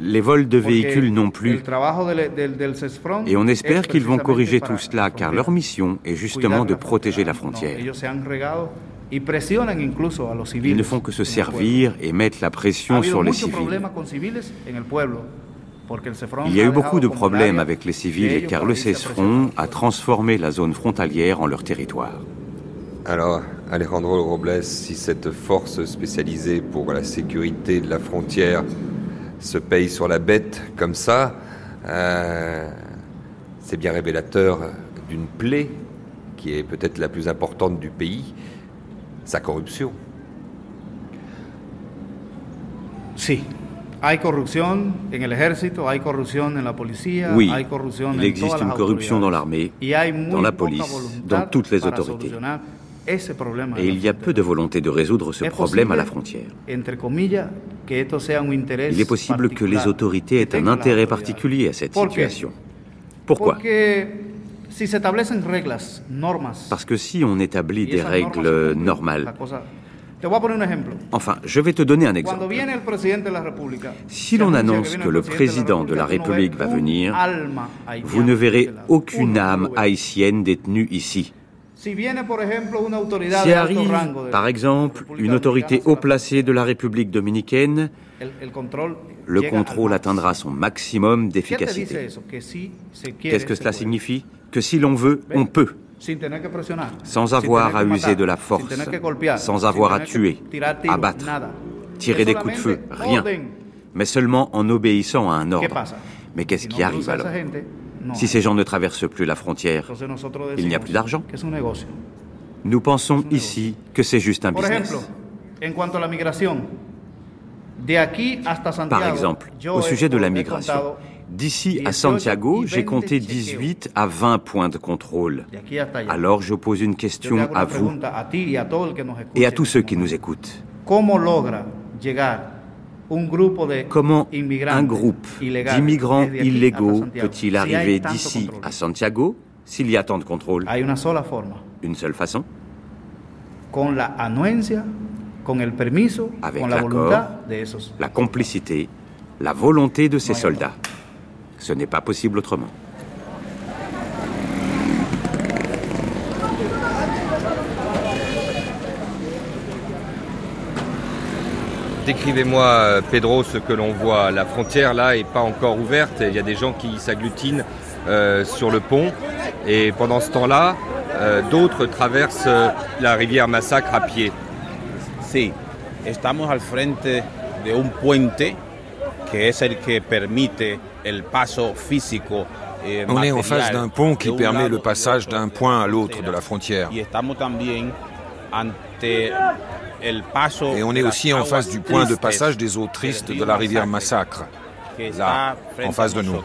Les vols de véhicules non plus. Et on espère qu'ils vont corriger tout cela car leur mission est justement de protéger la frontière. Ils ne font que se servir et mettre la pression sur les civils. Il y a eu beaucoup de problèmes avec les civils car le CESFRON a transformé la zone frontalière en leur territoire. Alors, Alejandro Robles, si cette force spécialisée pour la sécurité de la frontière se paye sur la bête comme ça, euh, c'est bien révélateur d'une plaie qui est peut-être la plus importante du pays, sa corruption. Si, oui, il existe une corruption dans l'armée, dans la police, dans toutes les autorités. Et il y a peu de volonté de résoudre ce problème à la frontière. Il est possible que les autorités aient un intérêt particulier à cette situation. Pourquoi? Parce que si on établit des règles normales, Enfin, je vais te donner un exemple. Si l'on annonce que le président de la République va venir, vous ne verrez aucune âme haïtienne détenue ici. Si arrive, par exemple, une autorité haut placée de la République dominicaine, le contrôle atteindra son maximum d'efficacité. Qu'est-ce que cela signifie? Que si l'on veut, on peut sans avoir à user de la force, sans avoir à tuer, abattre, tirer des coups de feu, rien, mais seulement en obéissant à un ordre. Mais qu'est-ce qui arrive alors? Si ces gens ne traversent plus la frontière, il n'y a plus d'argent. Nous pensons ici que c'est juste un business. Par exemple, au sujet de la migration, D'ici à Santiago, j'ai compté 18 à 20 points de contrôle. Alors je pose une question à vous et à tous ceux qui nous écoutent. Comment un groupe d'immigrants illégaux peut-il arriver d'ici à Santiago s'il y a tant de contrôle? Une seule façon. Avec l'accord, la complicité, la volonté de ces soldats. Ce n'est pas possible autrement. Décrivez-moi, euh, Pedro, ce que l'on voit. La frontière, là, n'est pas encore ouverte. Il y a des gens qui s'agglutinent euh, sur le pont. Et pendant ce temps-là, euh, d'autres traversent la rivière Massacre à pied. Si, estamos al frente de un puente que es el que permite eh, On est en face d'un pont qui permet le passage d'un point à l'autre de la frontière. Et on est aussi en face du point de passage des eaux tristes de la rivière Massacre, là, en face de nous.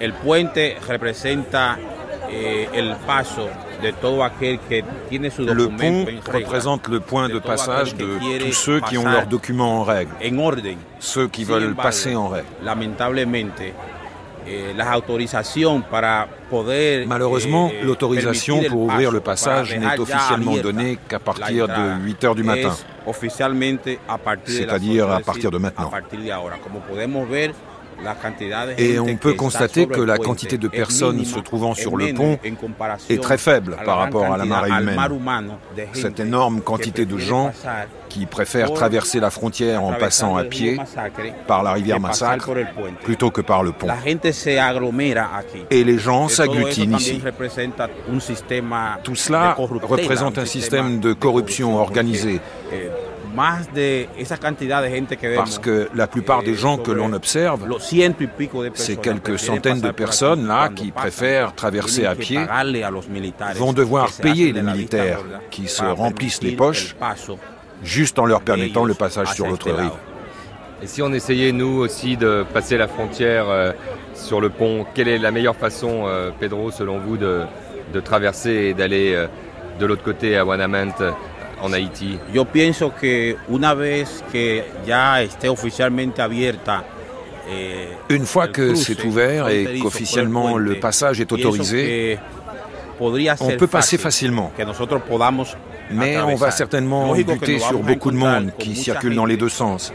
Le pont représente le point de passage de tous ceux qui ont leurs documents en règle, ceux qui veulent passer en règle. Malheureusement, l'autorisation pour ouvrir le passage n'est officiellement donnée qu'à partir de 8 heures du matin, c'est-à-dire à partir de maintenant. Et on peut constater que la quantité de personnes se trouvant sur le pont est très faible par rapport à la marée humaine. Cette énorme quantité de gens qui préfèrent traverser la frontière en passant à pied par la rivière Massacre plutôt que par le pont. Et les gens s'agglutinent ici. Tout cela représente un système de corruption organisée parce que la plupart des gens que l'on observe, ces quelques centaines de personnes là qui préfèrent traverser à pied, vont devoir payer les militaires qui se remplissent les poches juste en leur permettant le passage sur l'autre rive. Et si on essayait nous aussi de passer la frontière euh, sur le pont, quelle est la meilleure façon, euh, Pedro, selon vous, de, traverser et d'aller euh, de l'autre côté à Wanament en Yo pienso que una vez que ya esté oficialmente abierta eh, une fois que c'est ouvert et qu'officiellement le passage est autorisé, on peut passer facilement. Mais on va certainement buter sur beaucoup de monde qui circule dans les deux sens.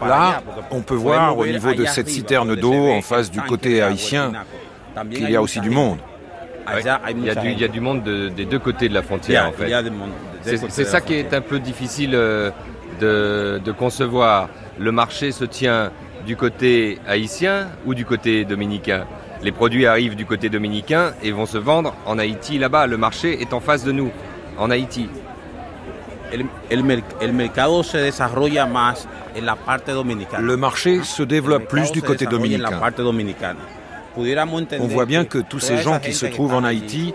Là, on peut voir au niveau de cette citerne d'eau en face du côté haïtien qu'il y a aussi du monde. Il, y a du, monde des deux côtés de la frontière, en fait. C'est ça qui est un peu difficile euh, de, concevoir. Le marché se tient du côté haïtien ou du côté dominicain Les produits arrivent du côté dominicain et vont se vendre en Haïti là-bas. Le marché est en face de nous, en Haïti. Le marché se développe plus du côté dominicain. On voit bien que tous ces gens qui se trouvent en Haïti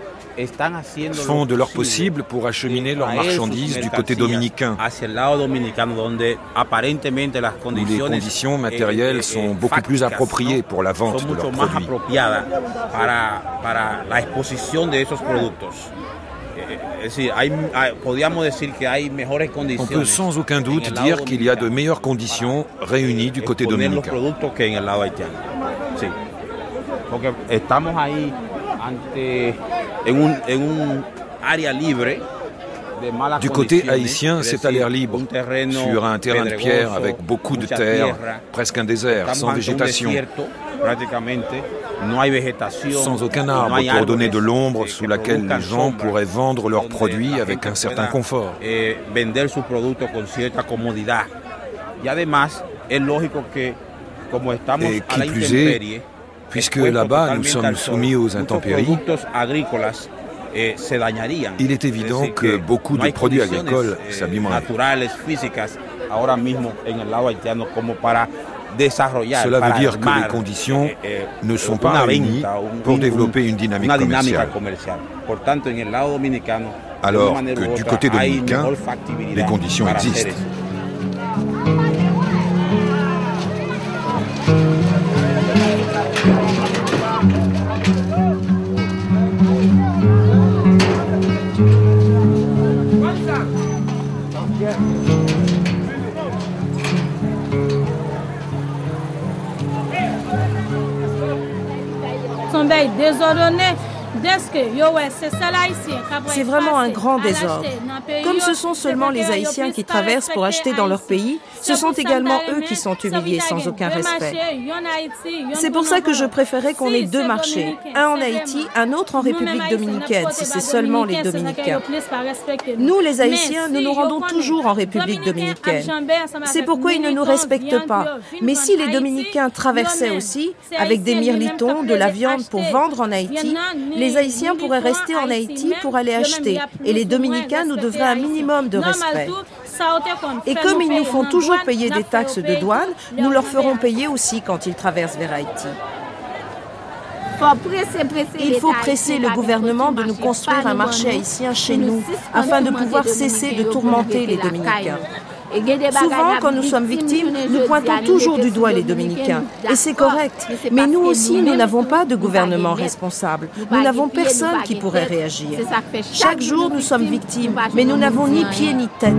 font de leur possible pour acheminer leurs marchandises du côté dominicain, où les conditions eh, matérielles eh, sont beaucoup plus appropriées pour la vente de leurs produits. On peut sans aucun doute dire qu'il y a de meilleures conditions réunies du côté dominicain. Porque estamos ahí ante, en, un, en un área libre Du côté haïtien, c'est à l'air libre, sur un terrain de pierre avec beaucoup de terre, presque un désert, sans végétation, sans aucun arbre pour donner de l'ombre sous laquelle les gens pourraient vendre leurs produits avec un certain confort. Et qui plus est, puisque là-bas nous sommes soumis aux intempéries, eh, il est évident que beaucoup de produits agricoles eh, s'abîmeraient. Cela veut dire que les conditions eh, ne sont pas réunies pour développer une dynamique commerciale. Alors que du côté dominicain, les conditions existent. Désordonné c'est vraiment un grand désordre. Comme ce sont seulement les Haïtiens qui traversent pour acheter dans leur pays, ce sont également eux qui sont humiliés sans aucun respect. C'est pour ça que je préférais qu'on ait deux marchés, un en Haïti, un autre en République dominicaine, si c'est seulement les Dominicains. Nous, les Haïtiens, nous nous rendons toujours en République dominicaine. C'est pourquoi ils ne nous respectent pas. Mais si les Dominicains traversaient aussi, avec des mirlitons, de la viande pour vendre en Haïti, les Haïtiens pourraient rester en Haïti pour aller acheter et les Dominicains nous devraient un minimum de respect. Et comme ils nous font toujours payer des taxes de douane, nous leur ferons payer aussi quand ils traversent vers Haïti. Il faut presser le gouvernement de nous construire un marché haïtien chez nous afin de pouvoir cesser de tourmenter les Dominicains. Souvent, quand nous sommes victimes, nous pointons toujours du doigt les Dominicains. Et c'est correct. Mais nous aussi, nous n'avons pas de gouvernement responsable. Nous n'avons personne qui pourrait réagir. Chaque jour, nous sommes victimes, mais nous n'avons ni pied ni tête.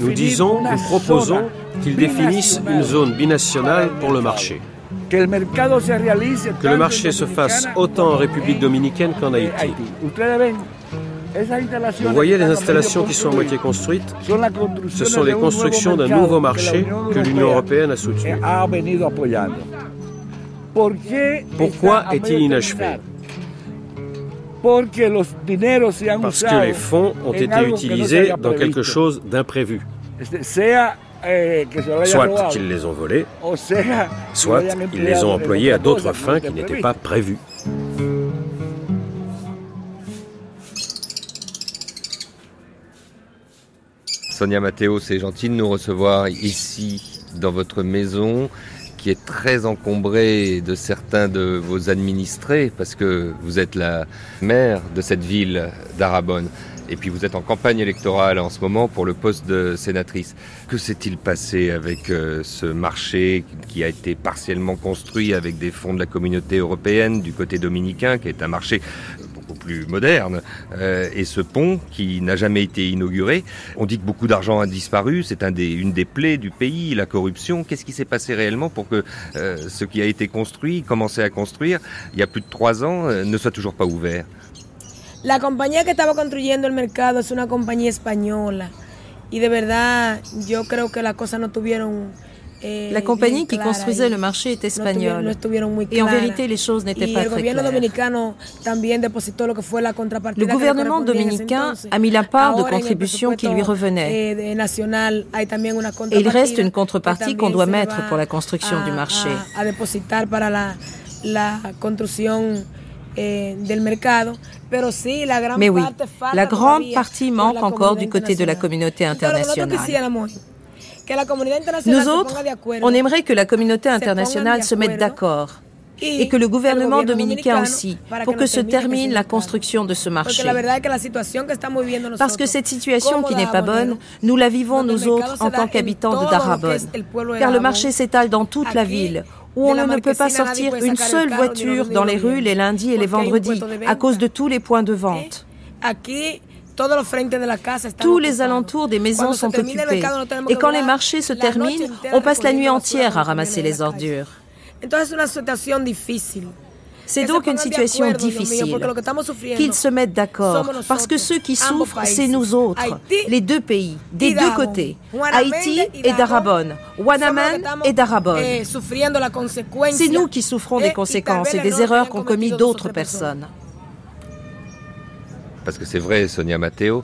Nous disons, nous proposons qu'ils définissent une zone binationale pour le marché. Que le marché se fasse autant en République dominicaine qu'en Haïti. Vous voyez les installations qui sont à moitié construites? Ce sont les constructions d'un nouveau marché que l'Union européenne a soutenu. Pourquoi est-il inachevé? Parce que les fonds ont été utilisés dans quelque chose d'imprévu. Eh, soit qu'ils les ont volés, soit ils les ont employés à d'autres fins qui n'étaient pas prévues. Sonia Matteo, c'est gentil de nous recevoir ici dans votre maison qui est très encombrée de certains de vos administrés parce que vous êtes la maire de cette ville d'Arabonne. Et puis vous êtes en campagne électorale en ce moment pour le poste de sénatrice. Que s'est-il passé avec euh, ce marché qui a été partiellement construit avec des fonds de la communauté européenne du côté dominicain, qui est un marché beaucoup plus moderne, euh, et ce pont qui n'a jamais été inauguré. On dit que beaucoup d'argent a disparu, c'est une des plaies du pays, la corruption. Qu'est-ce qui s'est passé réellement pour que euh, ce qui a été construit, commencé à construire, il y a plus de trois ans, ne soit toujours pas ouvert? La compañía que estaba construyendo el mercado es una compañía española y de verdad yo creo que las cosas no tuvieron La compagnie qui construisait le marché est espagnole. Et en vérité, les choses n'étaient pas très claires. Le gouvernement dominicain a mis la part de contribution qui lui revenait. Eh, Et il reste une contrepartie qu'on doit mettre pour la construction du marché. Eh, Mais oui, la grande partie manque encore du côté de la communauté internationale. Nous autres, on aimerait que la communauté internationale se mette d'accord et que le gouvernement dominicain aussi, pour que se termine la construction de ce marché. Parce que cette situation qui n'est pas bonne, nous la vivons nous autres en tant qu'habitants de Darabon. Car le marché s'étale dans toute la ville, où on ne peut pas sortir une seule voiture dans les rues les lundis et les vendredis à cause de tous les points de vente. Tous les alentours des maisons sont occupés. Et quand les marchés se terminent, on passe la nuit entière à ramasser les ordures. C'est donc une situation difficile. Qu'ils se mettent d'accord, parce que ceux qui souffrent, c'est nous autres, les deux pays, des deux côtés, Haïti et Darabon, Wanaman et Darabon. Eh, c'est nous qui souffrons des conséquences et des erreurs qu'ont commis d'autres personnes. Parce que c'est vrai, Sonia Matteo,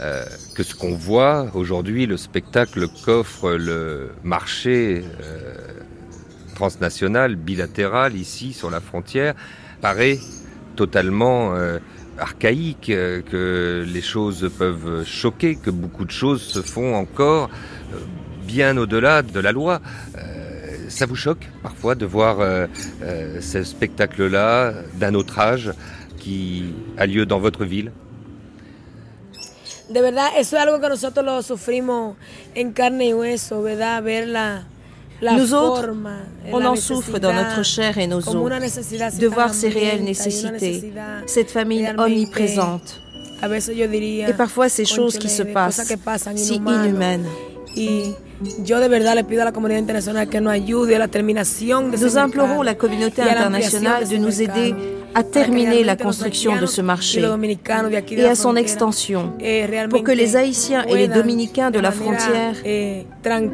euh, que ce qu'on voit aujourd'hui, le spectacle qu'offre le marché euh, transnationale, bilatérale, ici, sur la frontière, paraît totalement euh, archaïque, que les choses peuvent choquer, que beaucoup de choses se font encore bien au-delà de la loi. ça vous choque parfois de voir ce spectacle-là d'un autre âge qui a lieu dans votre ville De verdad, eso es algo que nosotros lo sufrimos en carne y hueso, ¿verdad? Ver la, Nous autres, on en souffre dans notre chair et nos os, de voir ces réelles nécessités, cette famille omniprésente, et parfois ces choses qui se passent, si inhumaines. Nous implorons la communauté internationale de nous aider à terminer la construction de ce marché et à son extension pour que les Haïtiens et les Dominicains de la frontière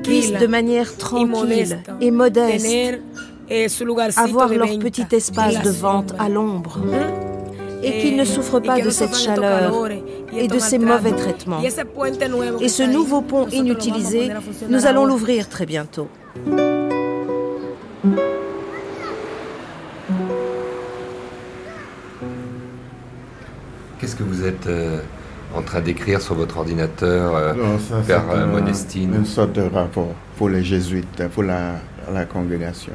puissent de manière tranquille et modeste avoir leur petit espace de vente à l'ombre et qu'ils ne souffrent pas de cette chaleur et de ces mauvais traitements. Et ce nouveau pont inutilisé, nous allons l'ouvrir très bientôt. Qu'est-ce que vous êtes euh, en train d'écrire sur votre ordinateur, euh, Père euh, Monestine Une sorte de rapport pour les jésuites, pour la, congrégation.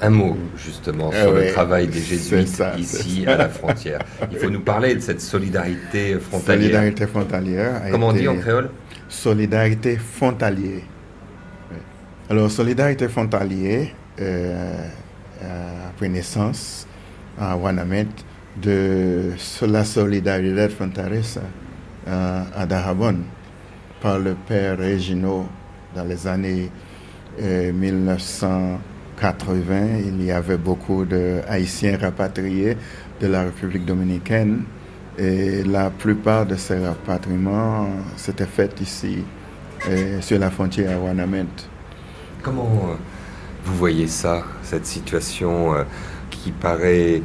Un mot justement eh sur le travail des jésuites ici à la frontière. Il faut nous parler de cette solidarité frontalière. Solidarité frontalière. Comment on dit en créole? Solidarité frontalière. Alors, solidarité frontalière, euh, après naissance à Wanamet, de la solidarité frontalière à Darabon par le père Réginot dans les années 1980. Il y avait beaucoup de Haïtiens rapatriés de la République dominicaine et la plupart de ces rapatriements s'étaient faits ici, sur la frontière à Wanamet. Comment vous voyez ça, cette situation qui paraît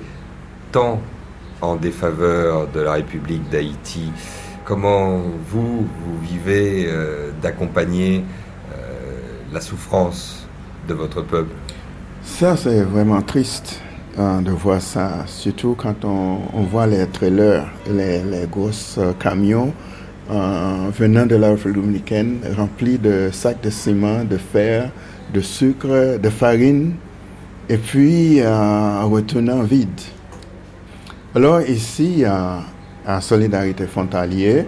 tant en défaveur de la République d'Haïti. Comment vous, vous vivez euh, d'accompagner euh, la souffrance de votre peuple? Ça, c'est vraiment triste hein, de voir ça, surtout quand on, voit les trailers, les, les grosses euh, camions venant de la République dominicaine remplis de sacs de ciment, de fer, de sucre, de farine, et puis en retournant vide. Alors ici, à, Solidarité Frontalier,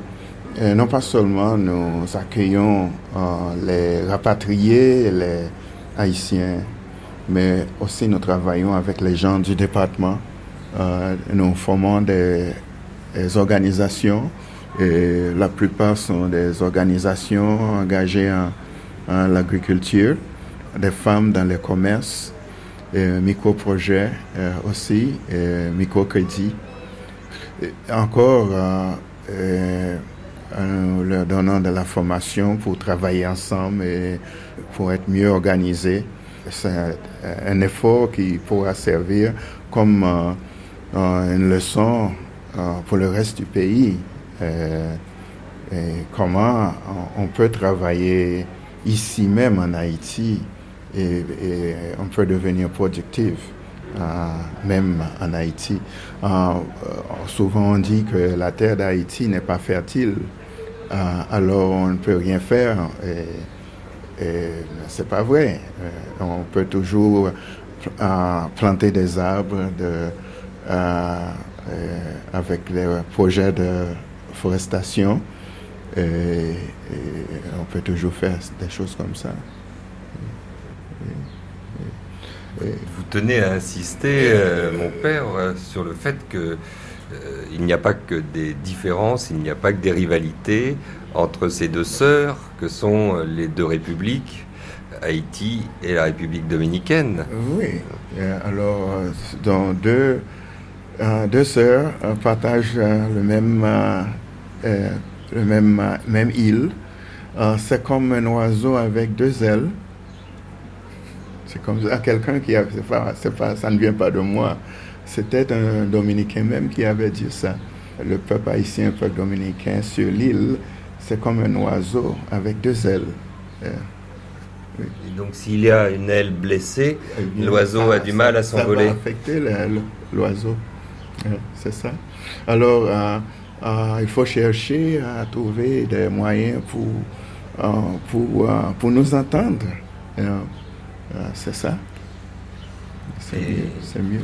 non pas seulement nous accueillons euh, les rapatriés, les haïtiens, mais aussi nous travaillons avec les gens du département. Euh, nous formons des, organisations et la plupart sont des organisations engagées en, en l'agriculture, des femmes dans le commerce, micro-projets euh, aussi. Encore, euh, euh, en leur donnant de la formation pour travailler ensemble et pour être mieux organisés. C'est un, effort qui pourra servir comme une leçon pour le reste du pays. comment on peut travailler ici même en Haïti et, on peut devenir productif. Euh, même en Haïti. Euh, euh, souvent on dit que la terre d'Haïti n'est pas fertile, alors on ne peut rien faire. Et, et c'est pas vrai. on peut toujours planter des arbres avec les projets de forestation. et on peut toujours faire des choses comme ça. Vous tenez à insister, euh, mon père, euh, sur le fait qu'il euh, n'y a pas que des différences, il n'y a pas que des rivalités entre ces deux sœurs que sont les deux républiques, Haïti et la République dominicaine. Oui, alors dans deux, deux sœurs partagent le même, le même, même île. C'est comme un oiseau avec deux ailes. C'est comme ça, quelqu'un qui a, c'est pas, ça ne vient pas de moi. C'était un Dominicain même qui avait dit ça. Le peuple haïtien, le peuple dominicain sur l'île, c'est comme un oiseau avec deux ailes. Euh, Et donc s'il y a une aile blessée, eh l'oiseau a du mal à s'envoler. Ça va affecter l'oiseau. Euh, c'est ça. Alors, euh, il faut chercher à trouver des moyens pour, pour, pour nous entendre. Ah, c'est ça. C'est mieux,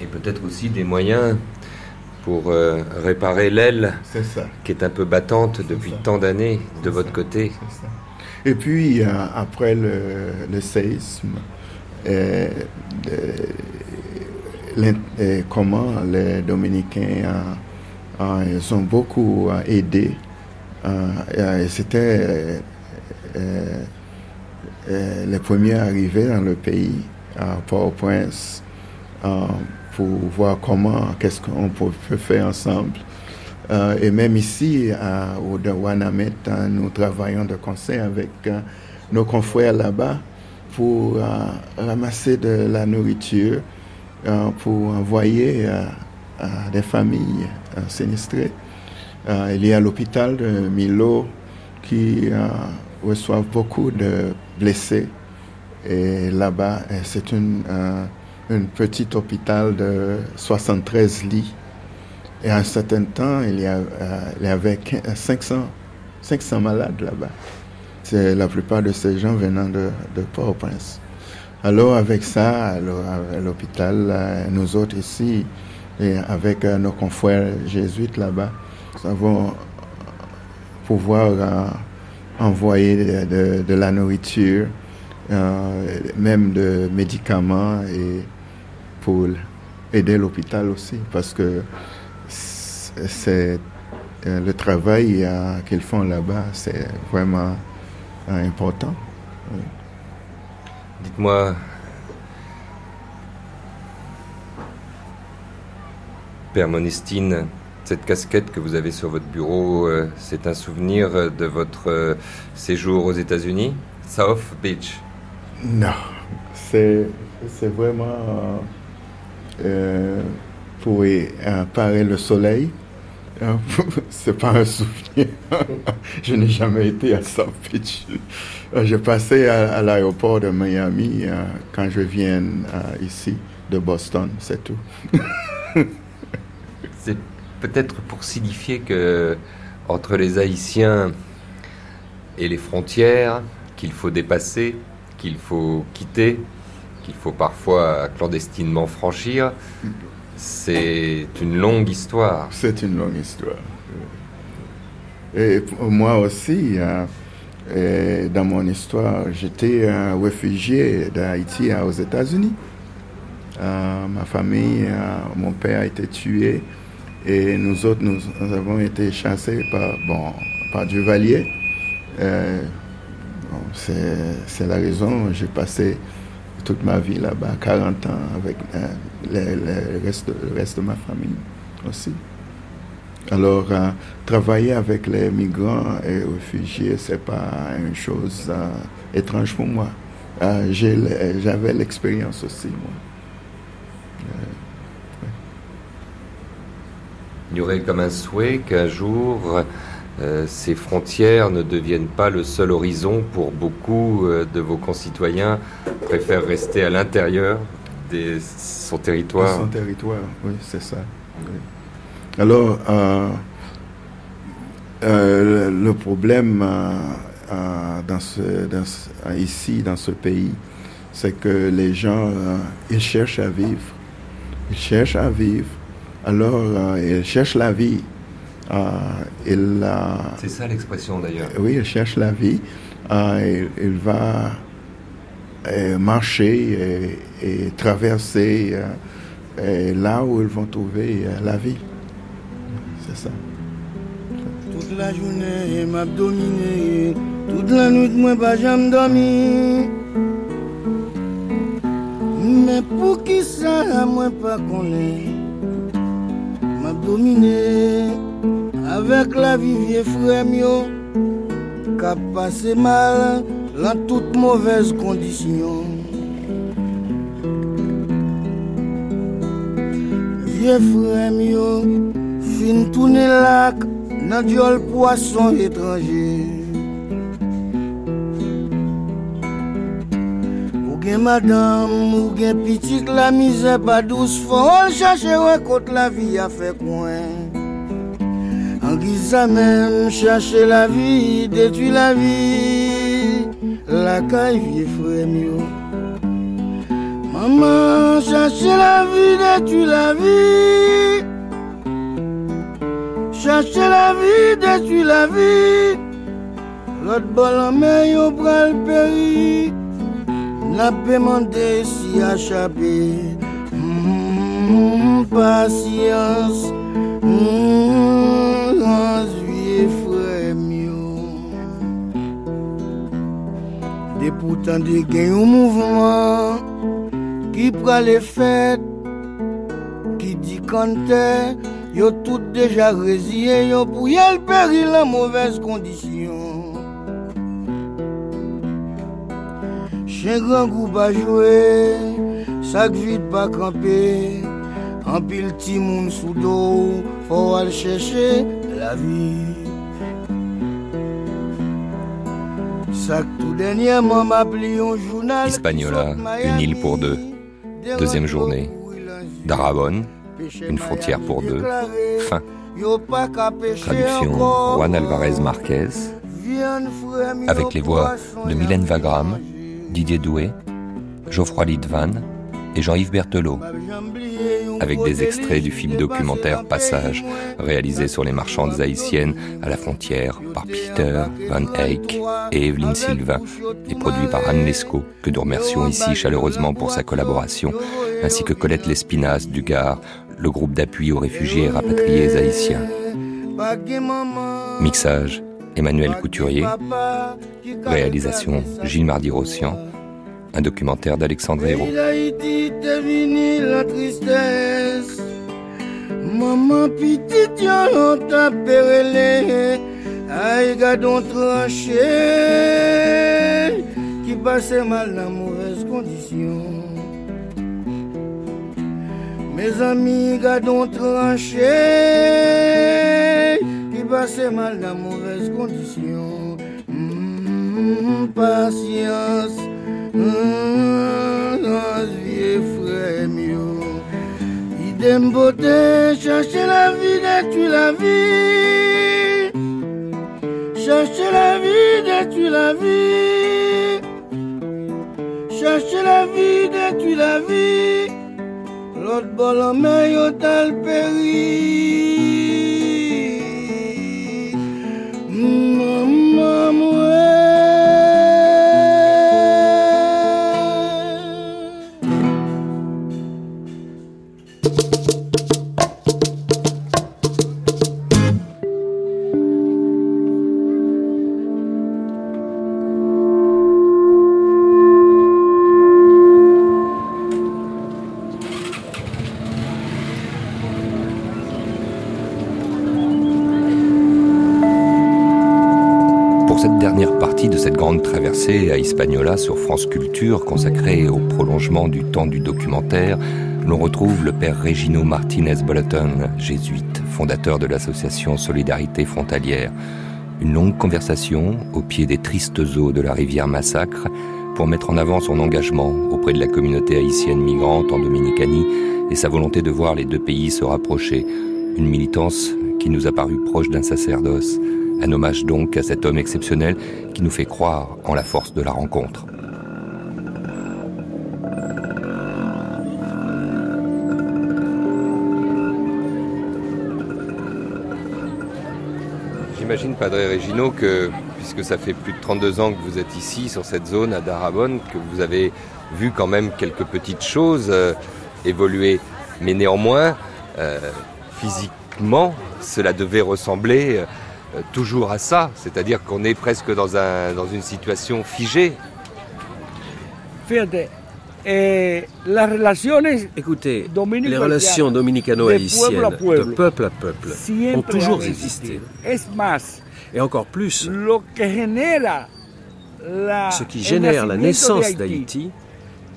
Et peut-être aussi des moyens pour euh, réparer l'aile qui est un peu battante depuis tant d'années de votre côté. Et puis, euh, après le, le séisme, euh, comment les Dominicains ils ont beaucoup aidé. C'était euh, les premiers arrivés dans le pays, à Port-au-Prince, euh, pour voir comment, qu'est-ce qu'on peut faire ensemble. Euh, et même ici, au Wanamet, nous travaillons de concert avec nos confrères là-bas pour ramasser de la nourriture, pour envoyer à des familles sinistrées. il y a l'hôpital de Milo qui reçoit beaucoup de blessés. Et là-bas, euh, c'est une, un, petit hôpital de 73 lits. Et à un certain temps, il y, a, euh, il y avait 500, 500 malades là-bas. C'est la plupart de ces gens venant de, de Port-au-Prince. Alors avec ça, alors, l'hôpital, nous autres ici, et avec euh, nos confrères jésuites là-bas, nous avons pouvoir envoyer de, la nourriture, euh, même de médicaments et pour aider l'hôpital aussi parce que c'est le travail qu'ils font là-bas, c'est vraiment important. Dites-moi, Père Monestine, cette casquette que vous avez sur votre bureau, euh, c'est un souvenir de votre euh, séjour aux États-Unis South Beach? Non, c'est vraiment euh, pour parer le soleil. c'est pas un souvenir. je n'ai jamais été à South Beach. Je passais à, l'aéroport de Miami quand je viens ici de Boston, c'est tout. peut-être pour signifier que entre les Haïtiens et les frontières qu'il faut dépasser, qu'il faut quitter, qu'il faut parfois clandestinement franchir, c'est une longue histoire. C'est une longue histoire. Et moi aussi, hein, dans mon histoire, j'étais un réfugié d'Haïti aux États-Unis. Euh, ma famille, euh, mon père a été tué et nous autres, nous, avons été chassés par, bon, par Duvalier. Euh, c'est la raison, j'ai passé toute ma vie là-bas, 40 ans, avec euh, le, reste, de ma famille aussi. Alors, euh, travailler avec les migrants et réfugiés, c'est pas une chose étrange pour moi. J'avais l'expérience aussi, moi. Il y aurait comme un souhait qu'un jour euh, ces frontières ne deviennent pas le seul horizon pour beaucoup euh, de vos concitoyens préfèrent rester à l'intérieur de son territoire. son territoire, oui, c'est ça. Alors, euh, le problème ici, dans ce pays, c'est que les gens, ils cherchent à vivre. Ils cherchent à vivre alors, euh, il cherche la vie. Euh, il, C'est ça l'expression d'ailleurs. Oui, il cherche la vie. Euh, il, va marcher et, traverser là où ils vont trouver la vie. C'est ça. Toute la journée, m'a dominé. Toute la nuit, moi, pas jamais dormi. Mais pour qui ça, moi, pas connaître dominé avec la vie vieux frère qui passé mal dans toutes mauvaises conditions. Vieux frère fin tourner lac dans le poisson étranger. gen madame, ou gen pitik la mize pa douz fol Chache wè kote la vi a fe kwen An giza men, chache la vi, detui la vi La kay vie frem yo Maman, chache la vi, detui la vi Chache la vi, detui la vi Lot bolan men yo pral peri n'a demandé si échapper. Mmh, patience, mmh, vieux frère. Des pourtant de gain un mouvement qui prend les fêtes, qui dit quand yo tout déjà résilié, yo pour y péril en mauvaise condition. Chien grand goût pas jouer, sac vide pas camper. En pile petit monde sous dos, faut aller chercher la vie. Sac tout dernièrement m'a plié un journal. Hispaniola, une île pour deux. Deuxième journée. Darabon, une frontière pour deux. Fin. Traduction Juan Alvarez Marquez. Avec les voix de Mylène Wagram, Didier Doué, Geoffroy Lidvan et Jean-Yves Berthelot, avec des extraits du film documentaire Passage, réalisé sur les marchandes haïtiennes à la frontière par Peter Van Eyck et Evelyne Sylvain, et produit par Anne Lescaut, que nous remercions ici chaleureusement pour sa collaboration, ainsi que Colette Lespinasse du Gard, le groupe d'appui aux réfugiés et rapatriés haïtiens. Mixage Emmanuel Couturier. Réalisation Gilles Mardy-Rossian. Un documentaire d'Alexandre Hérault. Maman petite, yon t'a perelé, aïe gadon tranché, qui passait mal dans mauvaise condition. Mes amis gadon tranché, qui passait mal dans mauvaise condition. Mmh, patience, mmh, vieux frère. Idem beauté, chercher la vie, détruire la vie? Chercher la vie, détruire la vie? Chercher la vie, détruire la vie? L'autre bol en tal péri. À Hispaniola sur France Culture, consacrée au prolongement du temps du documentaire, l'on retrouve le père Regino Martinez Bolton, jésuite, fondateur de l'association Solidarité Frontalière. Une longue conversation au pied des tristes eaux de la rivière Massacre pour mettre en avant son engagement auprès de la communauté haïtienne migrante en Dominicanie et sa volonté de voir les deux pays se rapprocher. Une militance qui nous a paru proche d'un sacerdoce. Un hommage donc à cet homme exceptionnel qui nous fait croire en la force de la rencontre. J'imagine, Padre Regino, que puisque ça fait plus de 32 ans que vous êtes ici, sur cette zone à Darabonne, que vous avez vu quand même quelques petites choses euh, évoluer. Mais néanmoins, euh, physiquement, cela devait ressembler euh, toujours à ça, c'est-à-dire qu'on est presque dans, un, dans une situation figée. Écoutez, les relations dominicano-haïtiennes de peuple à peuple ont toujours existé. Et encore plus, ce qui génère la naissance d'Haïti,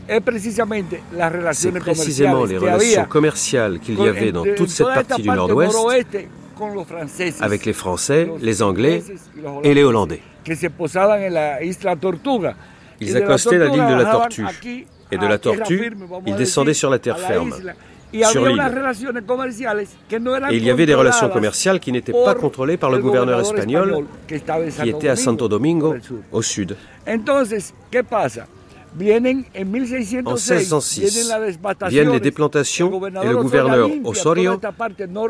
c'est précisément les relations commerciales qu'il y avait dans toute cette partie du Nord-Ouest avec les Français, les Anglais et les Hollandais. Ils accostaient la l'île de la Tortue. Et de la Tortue, ils descendaient sur la terre ferme, sur l'île. Et il y avait des relations commerciales qui n'étaient pas contrôlées par le gouverneur espagnol, qui était à Santo Domingo, au sud. En 1606 viennent les déplantations et le gouverneur Osorio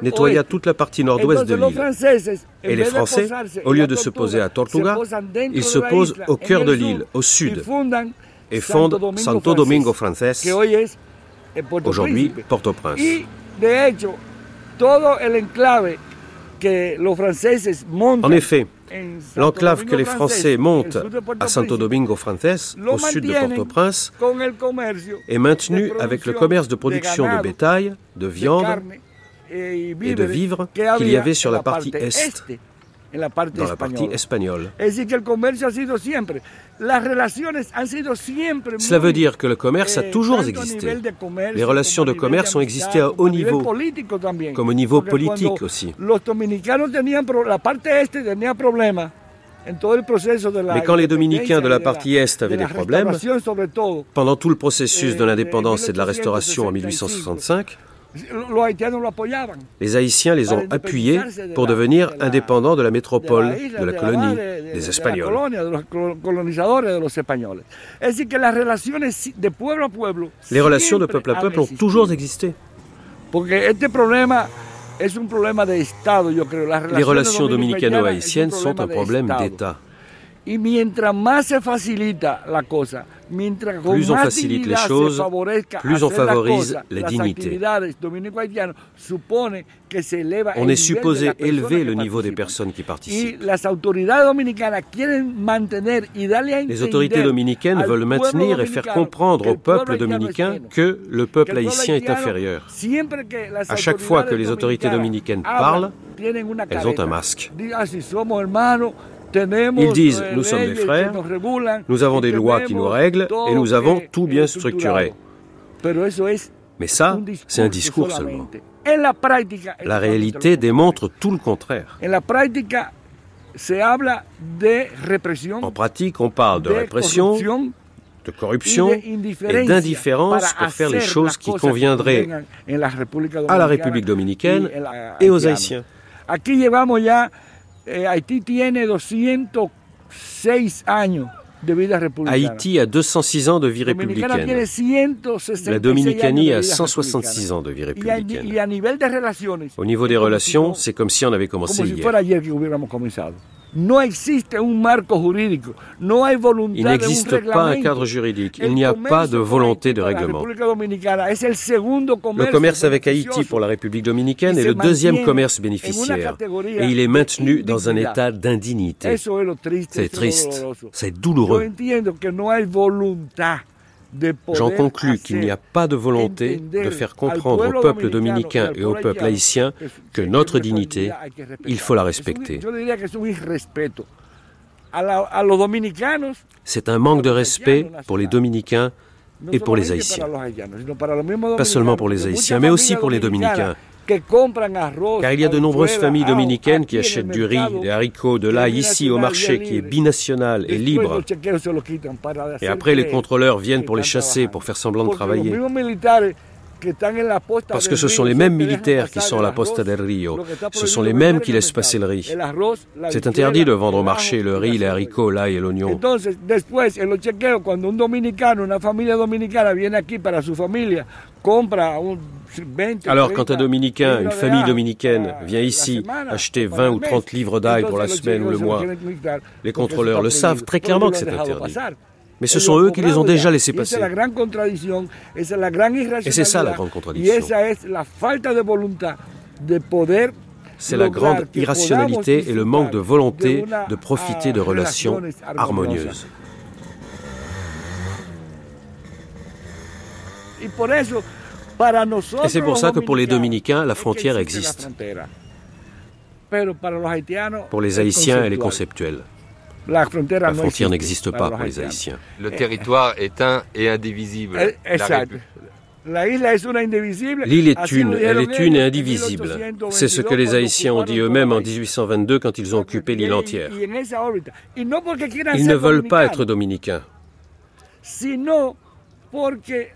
nettoya toute la partie nord-ouest de l'île. Et les Français, au lieu de se poser à Tortuga, ils se posent au cœur de l'île, au sud, et fondent Santo Domingo Francés, aujourd'hui Port-au-Prince. En effet, L'enclave que les Français montent à Santo Domingo Frances, au sud de Port-au-Prince, est maintenue avec le commerce de production de bétail, de viande et de vivres qu'il y avait sur la partie est dans la partie espagnole. Cela veut dire que le commerce a toujours existé. Les relations de commerce ont existé à haut niveau, comme au niveau politique aussi. Mais quand les Dominicains de la partie Est avaient des problèmes, pendant tout le processus de l'indépendance et de la restauration en 1865, les Haïtiens les ont appuyés pour devenir indépendants de la métropole, de la colonie, des Espagnols. Les relations de peuple à peuple ont toujours existé. Les relations dominicano-haïtiennes sont un problème d'État. Plus on facilite les choses, plus on favorise la dignité. On est supposé élever le niveau des personnes qui participent. Les autorités dominicaines veulent maintenir et faire comprendre au peuple dominicain que le peuple haïtien est inférieur. À chaque fois que les autorités dominicaines parlent, elles ont un masque. Ils disent, nous sommes des frères, nous avons des lois qui nous règlent et nous avons tout bien structuré. Mais ça, c'est un discours seulement. La réalité démontre tout le contraire. En pratique, on parle de répression, de corruption et d'indifférence pour faire les choses qui conviendraient à la République dominicaine et aux Haïtiens. Eh, Haïti tiene 206 años de vida républicaine. Haïti a 206 ans de vie républicaine. La Dominicanie a 166 ans de vie républicaine. Au niveau des relations, c'est comme si on avait commencé hier. Il n'existe pas un cadre juridique, il n'y a pas de volonté de règlement. Le commerce avec Haïti pour la République dominicaine est le deuxième commerce bénéficiaire. et il est maintenu dans un état d'indignité. C'est triste, c'est douloureux. J'en conclus qu'il n'y a pas de volonté de faire comprendre au peuple dominicain et au peuple haïtien que notre dignité, il faut la respecter. C'est un manque de respect pour les Dominicains et pour les Haïtiens. Pas seulement pour les Haïtiens, mais aussi pour les Dominicains. Car il y a de nombreuses familles dominicaines qui achètent du riz, des haricots, de l'ail ici au marché qui est binational et libre. Et après, les contrôleurs viennent pour les chasser, pour faire semblant de travailler. Parce que ce sont les mêmes militaires qui sont à la Posta del Rio. Ce sont les mêmes qui laissent passer le riz. C'est interdit de vendre au marché le riz, les haricots, l'ail et l'oignon. Alors, quand un Dominicain, une famille dominicaine vient ici acheter 20 ou 30 livres d'ail pour la semaine ou le mois, les contrôleurs le savent très clairement que c'est interdit. Mais ce sont eux qui les ont déjà laissés passer. Et c'est ça la grande contradiction. C'est la grande irrationalité et le manque de volonté de profiter de relations harmonieuses. Et c'est pour ça que pour les Dominicains, la frontière existe. Pour les Haïtiens, elle est conceptuelle. La frontière n'existe pas pour les Haïtiens. Le territoire est un et indivisible. L'île est une, elle est une et indivisible. C'est ce que les Haïtiens ont dit eux-mêmes en 1822 quand ils ont occupé l'île entière. Ils ne veulent pas être dominicains.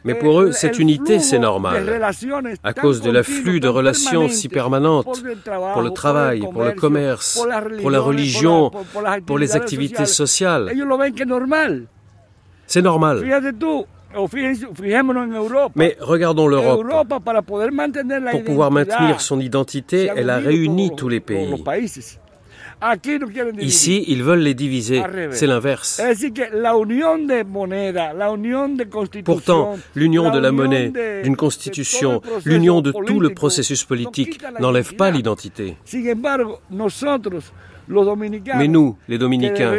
Mais pour eux, cette unité, c'est normal, à cause de l'afflux de relations si permanentes pour le travail, pour le commerce, pour la religion, pour les activités sociales. C'est normal. Mais regardons l'Europe. Pour pouvoir maintenir son identité, elle a réuni tous les pays. Ici, ils veulent les diviser. C'est l'inverse. Pourtant, l'union de la monnaie, d'une constitution, l'union de tout le processus politique n'enlève pas l'identité. Mais nous, les Dominicains,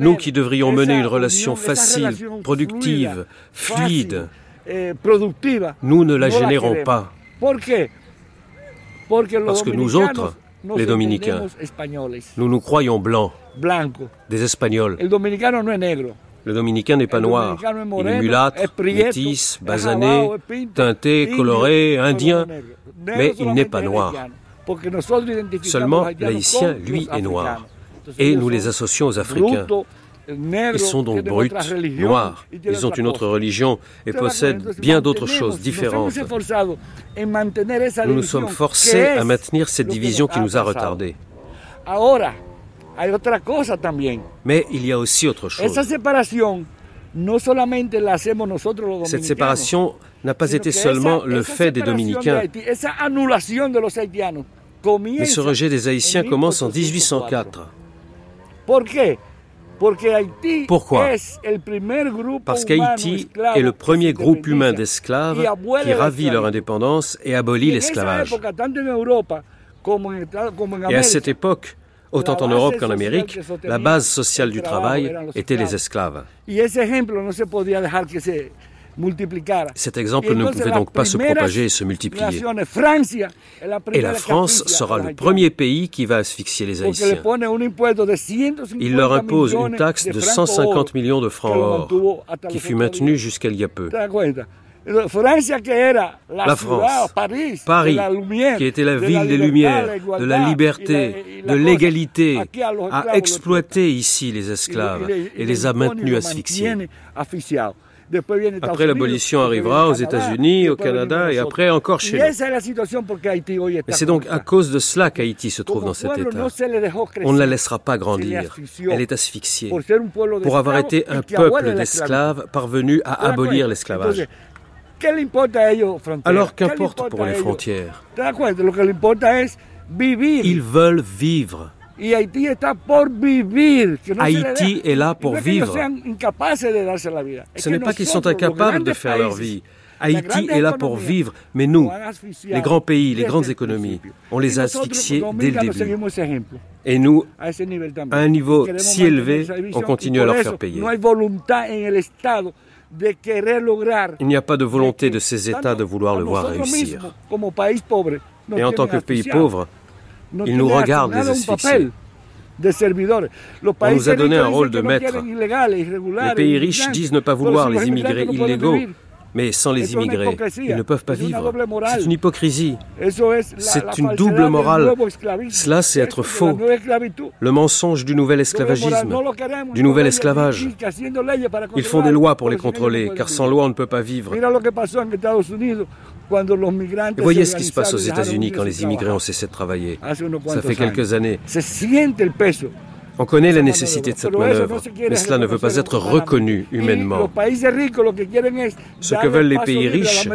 nous qui devrions mener une relation facile, productive, fluide, eh, nous ne la générons pas. Parce que nous autres, les Dominicains. Nous nous croyons blancs, des Espagnols. Le Dominicain n'est pas noir. Il est mulâtre, métis, basané, teinté, coloré, indien, mais il n'est pas noir. Seulement, l'haïtien, lui, est noir. Et nous les associons aux Africains. Ils sont donc bruts, noirs. Ils ont une autre religion et possèdent bien d'autres choses différentes. Nous nous sommes forcés à maintenir cette division qui nous a retardés. Mais il y a aussi autre chose. Cette séparation n'a pas été seulement le fait des Dominicains, mais ce rejet des Haïtiens commence en 1804. Pourquoi? Parce qu'Haïti est le premier groupe humain d'esclaves qui ravit leur indépendance et abolit l'esclavage. Et à cette époque, autant en Europe qu'en Amérique, la base sociale du travail était les esclaves. Cet exemple ne pouvait donc pas se propager et se multiplier. Et la France sera le premier pays qui va asphyxier les Haïtiens. Il leur impose une taxe de 150 millions de francs or, qui fut maintenue jusqu'à il y a peu. La France, Paris, qui était la ville des Lumières, de la liberté, de l'égalité, a exploité ici les esclaves et les a maintenus asphyxiés. Après, l'abolition arrivera aux États-Unis, au Canada et après encore chez nous. Et c'est donc à cause de cela qu'Haïti se trouve dans cet état. On ne la laissera pas grandir. Elle est asphyxiée pour avoir été un peuple d'esclaves parvenu à abolir l'esclavage. Alors qu'importe pour les frontières? Ils veulent vivre. Haïti est là pour vivre. Ce n'est pas qu'ils sont incapables de faire leur vie. Haïti est là pour vivre, mais nous, les grands pays, les grandes économies, on les a asphyxiés dès le début. Et nous, à un niveau si élevé, on continue à leur faire payer. Il n'y a pas de volonté de ces États de vouloir le voir réussir. Et en tant que pays pauvre, ils nous regardent les asphyxier. On nous a donné un rôle de maître. Les pays riches disent ne pas vouloir les immigrés illégaux, mais sans les immigrés, ils ne peuvent pas vivre. C'est une hypocrisie. C'est une double morale. Cela, c'est être faux. Le mensonge du nouvel esclavagisme, du nouvel esclavage. Ils font des lois pour les contrôler, car sans loi, on ne peut pas vivre. Et voyez ce qui se passe aux États-Unis quand les immigrés ont cessé de travailler. Ça fait quelques années. On connaît la nécessité de cette manœuvre, mais cela ne veut pas être reconnu humainement. Ce que veulent les pays riches,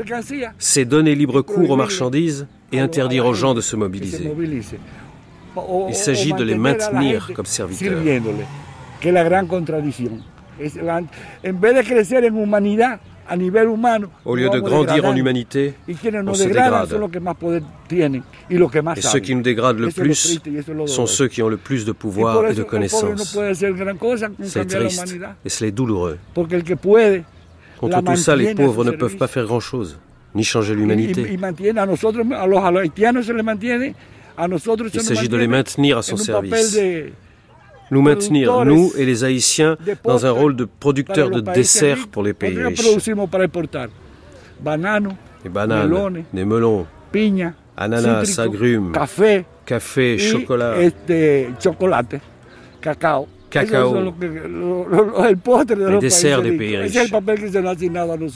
c'est donner libre cours aux marchandises et interdire aux gens de se mobiliser. Il s'agit de les maintenir comme serviteurs. Au lieu de grandir en humanité, on se dégrade. Et ceux qui nous dégradent le plus sont ceux qui ont le plus de pouvoir et de connaissances. C'est triste et c'est douloureux. Contre tout ça, les pauvres ne peuvent pas faire grand-chose, ni changer l'humanité. Il s'agit de les maintenir à son service nous maintenir, nous et les Haïtiens, dans un rôle de producteur de desserts pour les pays riches. Des bananes, des melons, ananas, agrumes, café, chocolat, cacao. Cacao. Les desserts des pays riches.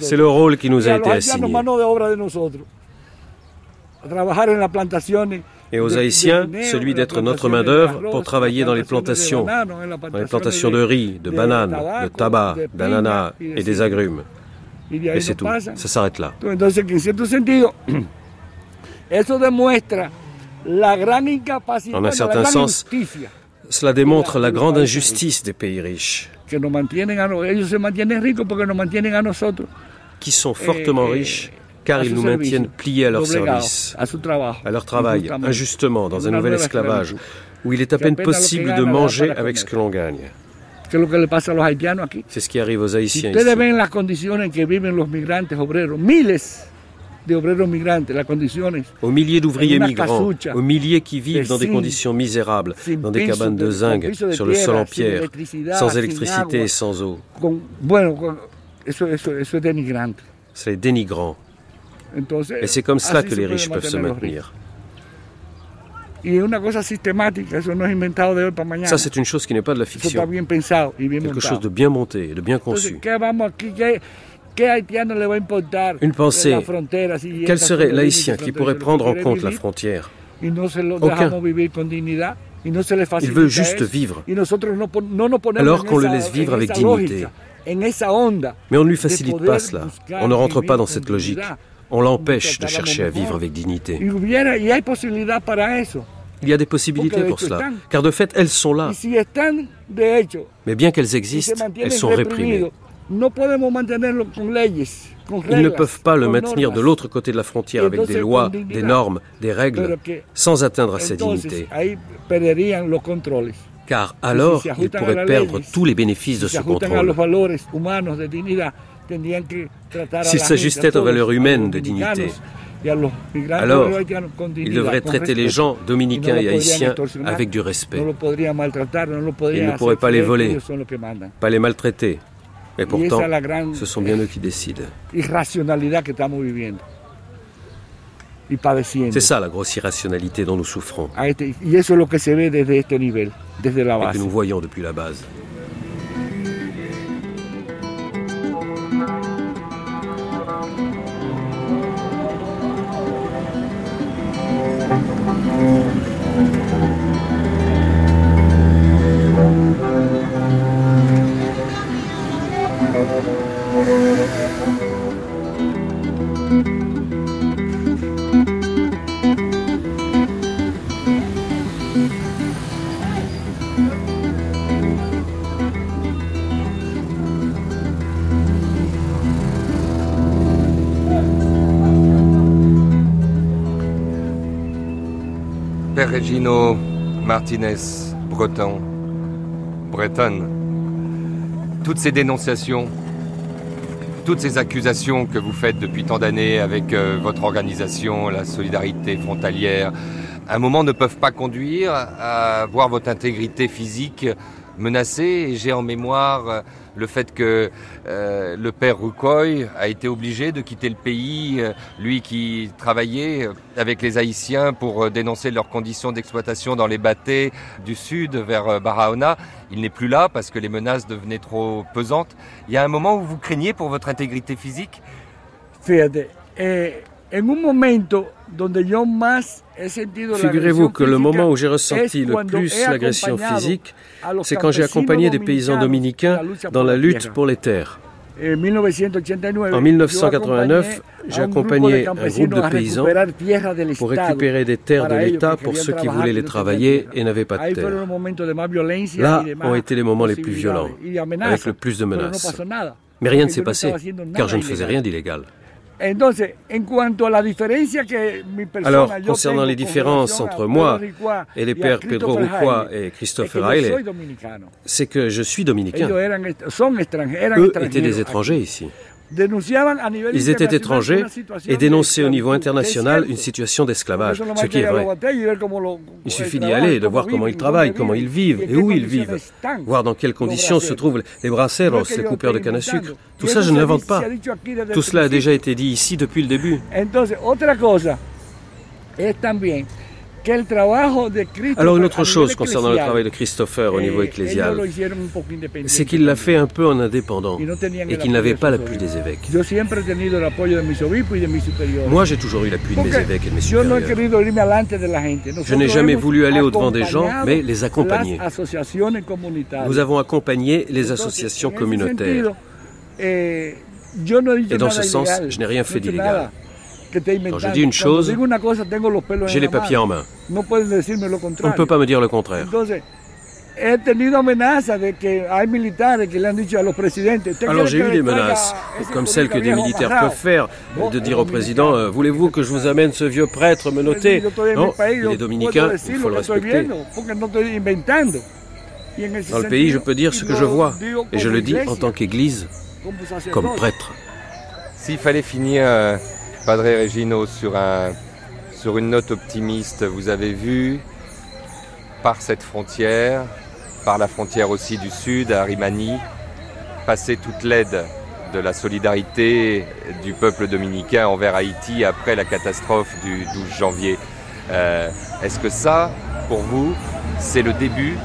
C'est le rôle qui nous a été assigné et aux Haïtiens celui d'être notre main-d'œuvre pour travailler dans les plantations, dans les plantations de riz, de bananes, de tabac, d'ananas et des agrumes. Et c'est tout. Ça s'arrête là. En un certain sens, cela démontre la grande injustice des pays riches, qui sont fortement riches car ils nous maintiennent pliés à leur service, à leur travail, injustement, dans un nouvel esclavage, où il est à peine possible de manger avec ce que l'on gagne. C'est ce qui arrive aux Haïtiens ici. Aux milliers d'ouvriers migrants, aux milliers qui vivent dans des conditions misérables, dans des cabanes de zinc, sur le sol en pierre, sans électricité et sans eau. C'est dénigrant. Et c'est comme cela que les riches peuvent se maintenir. Ça, c'est une chose qui n'est pas de la fiction. Quelque chose de bien monté, de bien conçu. Une pensée. Quel serait l'haïtien qui pourrait prendre en compte la frontière? Aucun. Il veut juste vivre. Alors qu'on le laisse vivre avec dignité. Mais on ne lui facilite pas cela. On ne rentre pas dans cette logique. On l'empêche de chercher à vivre avec dignité. Il y a des possibilités pour cela, car de fait, elles sont là. Mais bien qu'elles existent, elles sont réprimées. Ils ne peuvent pas le maintenir de l'autre côté de la frontière avec des lois, des normes, des règles, sans atteindre à sa dignité. Car alors, ils pourraient perdre tous les bénéfices de ce contrôle. S'il s'agissait de valeurs humaines de dignité, alors ils devraient traiter les gens dominicains et haïtiens avec du respect. Ils ne pourraient pas les voler, pas les maltraiter. Mais pourtant, ce sont bien eux qui décident. C'est ça la grosse irrationalité dont nous souffrons. Et que nous voyons depuis la base. Martinez, breton, bretonne, toutes ces dénonciations, toutes ces accusations que vous faites depuis tant d'années avec euh, votre organisation, la solidarité frontalière, à un moment ne peuvent pas conduire à voir votre intégrité physique menacée. Et j'ai en mémoire euh, le fait que euh, le père Rukoy a été obligé de quitter le pays, euh, lui qui travaillait avec les Haïtiens pour dénoncer leurs conditions d'exploitation dans les bâtés du sud vers Barahona. Il n'est plus là parce que les menaces devenaient trop pesantes. Il y a un moment où vous craignez pour votre intégrité physique? Figurez-vous que le moment où j'ai ressenti le plus l'agression physique, c'est quand j'ai accompagné des paysans dominicains dans la lutte pour les terres. En 1989, j'ai accompagné un groupe de paysans pour récupérer des terres de l'État pour ceux qui voulaient les travailler et n'avaient pas de terre. Là ont été les moments les plus violents, avec le plus de menaces. Mais rien ne s'est passé, car je ne faisais rien d'illégal. Alors, concernant les différences entre moi et les pères Pedro Rucua et Christopher Riley, c'est que je suis dominicain. Eux étaient des étrangers ici. Ils étaient étrangers et dénonçaient au niveau international une situation d'esclavage, ce qui est vrai. Il suffit d'y aller et de voir comment ils travaillent, comment ils vivent. et où ils vivent, voir dans quelles conditions se trouvent les braceros, les coupeurs de canne à sucre. Tout ça, je ne l'invente pas. Tout cela a déjà été dit ici depuis le début. Alors une autre chose concernant le travail de Christopher au niveau eh, ecclésial, c'est qu'il l'a fait un peu en indépendant et qu'il n'avait pas l'appui des évêques. Moi, j'ai toujours eu l'appui de mes évêques et de mes supérieurs. Je n'ai jamais voulu aller au-devant des gens, mais les accompagner. Nous avons accompagné les associations communautaires. Et dans ce sens, je n'ai rien fait d'illégal. Quand je dis une chose, j'ai les papiers en main. On ne peut pas me dire le contraire. Alors j'ai eu des menaces, comme celles que des militaires peuvent faire, de dire au président, euh, voulez-vous que je vous amène ce vieux prêtre me noter? Non, il est dominicain, il faut le respecter. Dans le pays, je peux dire ce que je vois, et je le dis en tant qu'Église, comme prêtre. S'il fallait finir euh, Padre Regino, sur, un, sur une note optimiste, vous avez vu par cette frontière, par la frontière aussi du sud, à Rimani, passer toute l'aide de la solidarité du peuple dominicain envers Haïti après la catastrophe du 12 janvier. Euh, est-ce que ça, pour vous, c'est le début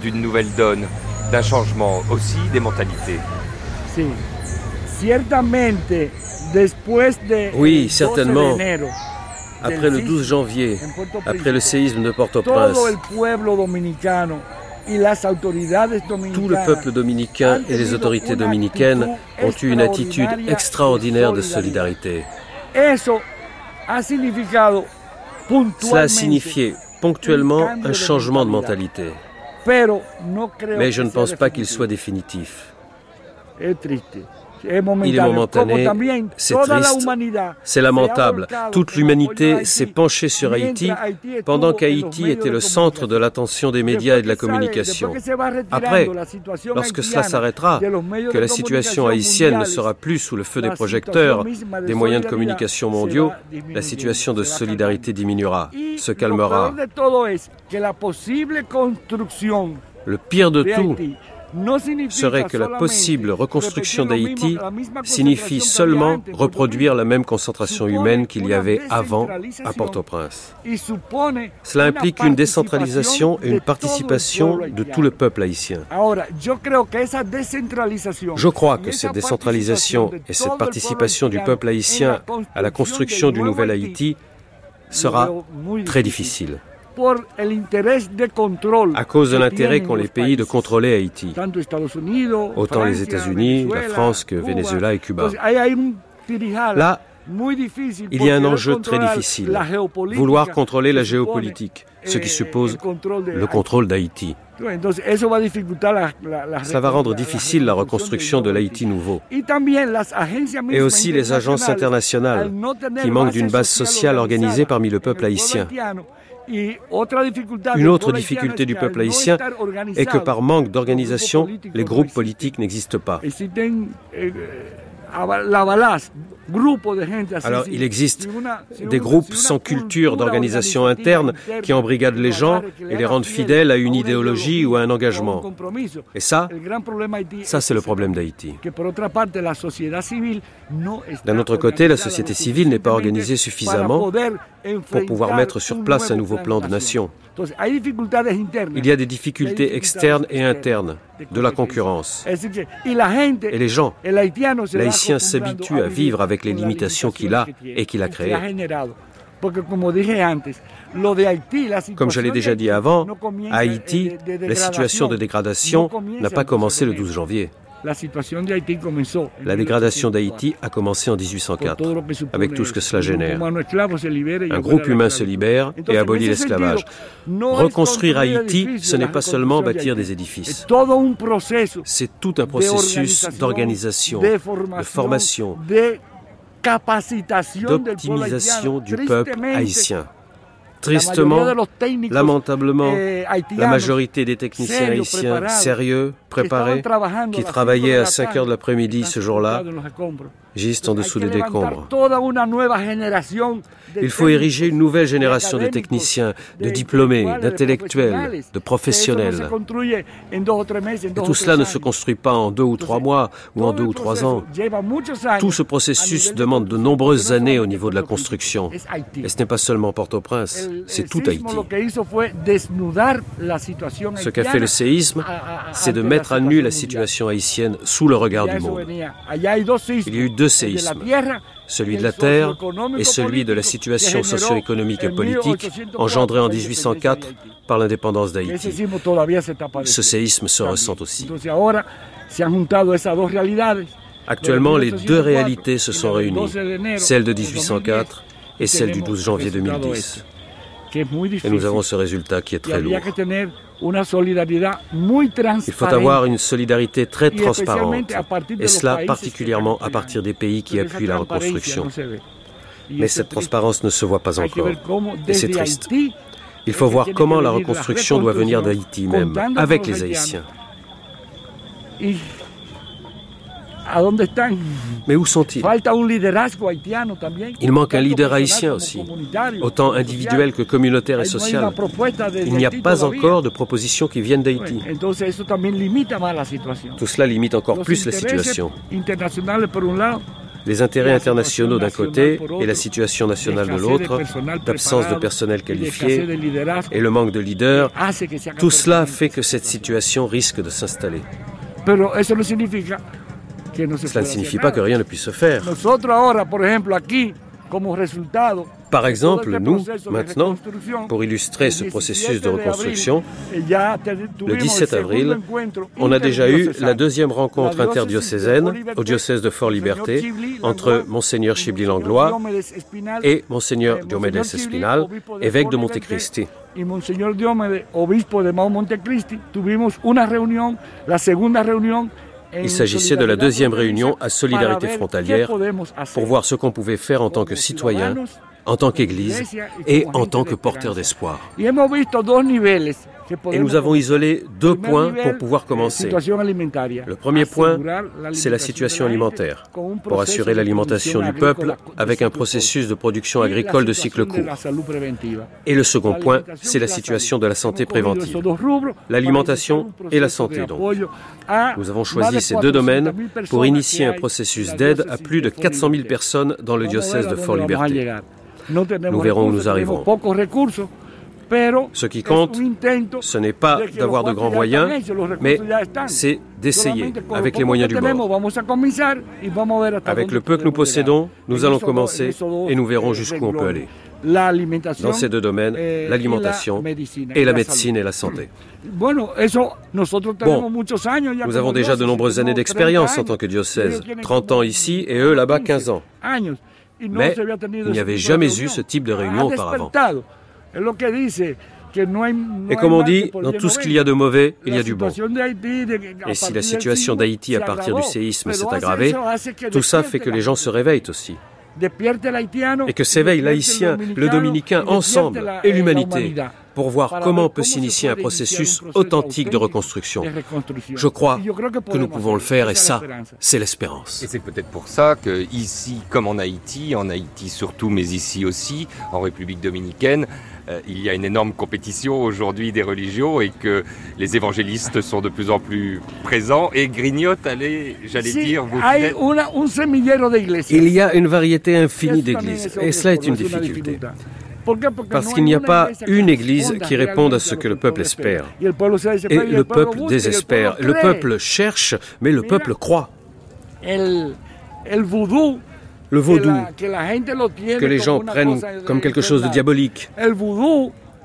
d'une nouvelle donne, d'un changement aussi des mentalités? Si, certainement oui, certainement. Après le 12 janvier, après le séisme de Port-au-Prince, tout le peuple dominicain et les autorités dominicaines ont eu une attitude extraordinaire de solidarité. Cela a signifié ponctuellement un changement de mentalité. Mais je ne pense pas qu'il soit définitif. Il est momentané, c'est triste, c'est lamentable. Toute l'humanité s'est penchée sur Haïti pendant qu'Haïti était le centre de l'attention des médias et de la communication. Après, lorsque cela s'arrêtera, que la situation haïtienne ne sera plus sous le feu des projecteurs des moyens de communication mondiaux, la situation de solidarité diminuera, se calmera. Le pire de tout, serait que la possible reconstruction d'Haïti signifie seulement reproduire la même concentration humaine qu'il y avait avant à Port-au-Prince. Cela implique une décentralisation et une participation de tout le peuple haïtien. Je crois que cette décentralisation et cette participation du peuple haïtien à la construction du nouvel Haïti sera très difficile à cause de l'intérêt qu'ont les pays de contrôler Haïti, autant les États-Unis, la France que Venezuela et Cuba. Là, il y a un enjeu très difficile, vouloir contrôler la géopolitique, ce qui suppose le contrôle d'Haïti. Cela va rendre difficile la reconstruction de l'Haïti nouveau. Et aussi les agences internationales, qui manquent d'une base sociale organisée parmi le peuple haïtien. Une autre difficulté du peuple haïtien est que par manque d'organisation, les groupes politiques n'existent pas. Alors, il existe des groupes sans culture d'organisation interne qui embrigadent les gens et les rendent fidèles à une idéologie ou à un engagement. Et ça, ça c'est le problème d'Haïti. D'un autre côté, la société civile n'est pas organisée suffisamment pour pouvoir mettre sur place un nouveau plan de nation. Il y a des difficultés externes et internes, de la concurrence. Et les gens, l'haïtien s'habitue à vivre avec les limitations qu'il a et qu'il a créées. Comme je l'ai déjà dit avant, à Haïti, la situation de dégradation n'a pas commencé le 12 janvier. La dégradation d'Haïti a commencé en 1804, avec tout ce que cela génère. Un groupe humain se libère et abolit l'esclavage. Reconstruire Haïti, ce n'est pas seulement bâtir des édifices. C'est tout un processus d'organisation, de formation, d'optimisation du peuple haïtien. Tristement, lamentablement, eh, la majorité des techniciens haïtiens sérieux, préparés, qui travaillaient à 5 heures de l'après-midi ce jour-là, gisent en dessous des décombres. Il faut ériger une nouvelle génération de techniciens, de diplômés, d'intellectuels, de professionnels. Et tout cela ne se construit pas en deux ou trois mois ou en deux ou trois ans. Tout ce processus demande de nombreuses années au niveau de la construction. Et ce n'est pas seulement Port-au-Prince, c'est tout Haïti. Ce qu'a fait le séisme, c'est de mettre à la situation haïtienne sous le regard du monde. Il y a eu deux séismes, celui de la terre et celui de la situation socio-économique et politique engendrée en 1804 par l'indépendance d'Haïti. Ce séisme se ressent aussi. Actuellement, les deux réalités se sont réunies, celle de 1804 et celle du 12 janvier 2010. Et nous avons ce résultat qui est très lourd. Il faut avoir une solidarité très transparente, et cela particulièrement à partir des pays qui appuient la reconstruction. Mais cette transparence ne se voit pas encore, et c'est triste. Il faut voir comment la reconstruction doit venir d'Haïti même, avec les Haïtiens. Mais où sont-ils? Il manque un leader haïtien aussi, autant individuel que communautaire et social. Il n'y a pas encore de propositions qui viennent d'Haïti. Tout cela limite encore plus la situation. Les intérêts internationaux d'un côté et la situation nationale de l'autre, l'absence de personnel qualifié et le manque de leaders, tout cela fait que cette situation risque de s'installer. Cela ne signifie pas que rien ne puisse se faire. Par exemple, nous, maintenant, pour illustrer ce processus de reconstruction, le 17 avril, on a déjà eu la deuxième rencontre interdiocésaine au diocèse de Fort-Liberté entre Monseigneur Chibli Langlois et Monseigneur Diomedes Espinal, évêque de Montecristi. Il s'agissait de la deuxième réunion à Solidarité frontalière pour voir ce qu'on pouvait faire en tant que citoyen, en tant qu'Église et en tant que porteur d'espoir. Et nous avons isolé deux points pour pouvoir commencer. Le premier point, c'est la situation alimentaire, pour assurer l'alimentation du peuple avec un processus de production agricole de cycle court. Et le second point, c'est la situation de la santé préventive. L'alimentation et la santé, donc. Nous avons choisi ces deux domaines pour initier un processus d'aide à plus de 400 000 personnes dans le diocèse de Fort-Liberté. Nous verrons où nous arriverons. Ce qui compte, ce n'est pas d'avoir de grands moyens, mais c'est d'essayer avec les moyens du bord. Avec le peu que nous possédons, nous allons commencer et nous verrons jusqu'où on peut aller. Dans ces deux domaines, l'alimentation et la médecine et la santé. Bon, nous avons déjà de nombreuses années d'expérience en tant que diocèse, 30 ans ici et eux là-bas 15 ans. Mais il n'y avait jamais eu ce type de réunion auparavant. Et comme on dit, dans tout ce qu'il y a de mauvais, il y a du bon. Et si la situation d'Haïti à partir du séisme s'est aggravée, tout ça fait que les gens se réveillent aussi. Et que s'éveillent l'haïtien, le dominicain ensemble et l'humanité pour voir comment peut s'initier un processus authentique de reconstruction. Je crois que nous pouvons le faire et ça, c'est l'espérance. Et c'est peut-être pour ça que ici, comme en Haïti, en Haïti surtout, mais ici aussi, en République dominicaine, euh, il y a une énorme compétition aujourd'hui des religions et que les évangélistes sont de plus en plus présents et grignotent, allez, j'allais dire, vos Il y a une variété infinie d'églises et cela est une difficulté. Parce qu'il n'y a pas une église qui réponde à ce que le peuple espère. Et le peuple désespère. Le peuple cherche, mais le peuple croit. Le vaudou, que les gens prennent comme quelque chose de diabolique.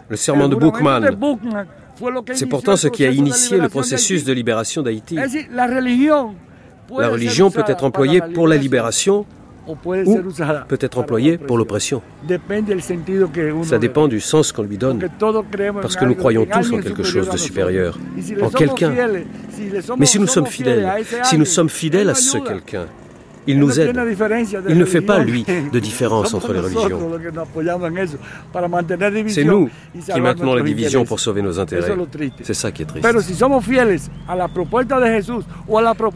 Le serment de Bookman. C'est pourtant ce qui a initié le processus de libération d'Haïti. La religion peut être employée pour la libération ou peut être employé pour l'oppression. Ça dépend du sens qu'on lui donne, parce que nous croyons tous en quelque chose de supérieur, en quelqu'un. Mais si nous sommes fidèles, si nous sommes fidèles à ce quelqu'un, il nous aide. Il ne fait pas, lui, de différence entre les religions. C'est nous qui maintenons la division pour sauver nos intérêts. C'est ça qui est triste. Mais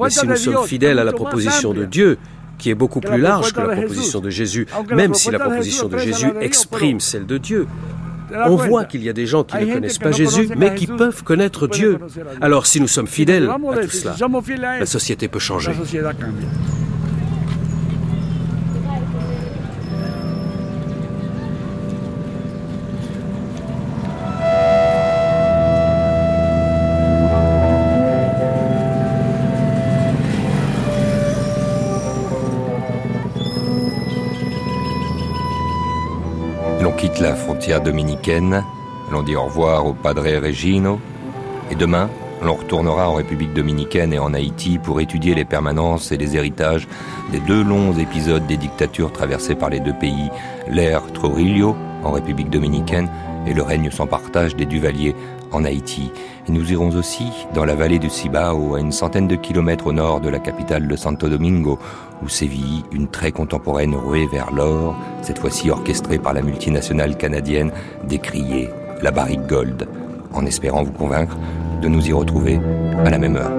si nous sommes fidèles à la proposition de Dieu, qui est beaucoup plus large que la proposition de Jésus, même si la proposition de Jésus exprime celle de Dieu. On voit qu'il y a des gens qui ne connaissent pas Jésus, mais qui peuvent connaître Dieu. Alors si nous sommes fidèles à tout cela, la société peut changer. Frontière dominicaine, l'on dit au revoir au Padre Regino, et demain, l'on retournera en République dominicaine et en Haïti pour étudier les permanences et les héritages des deux longs épisodes des dictatures traversées par les deux pays, l'ère Trujillo en République dominicaine et le règne sans partage des Duvaliers en Haïti. Et nous irons aussi dans la vallée du Cibao, à une centaine de kilomètres au nord de la capitale de Santo Domingo, où sévit une très contemporaine ruée vers l'or, cette fois-ci orchestrée par la multinationale canadienne, décriée la barrique Gold, en espérant vous convaincre de nous y retrouver à la même heure.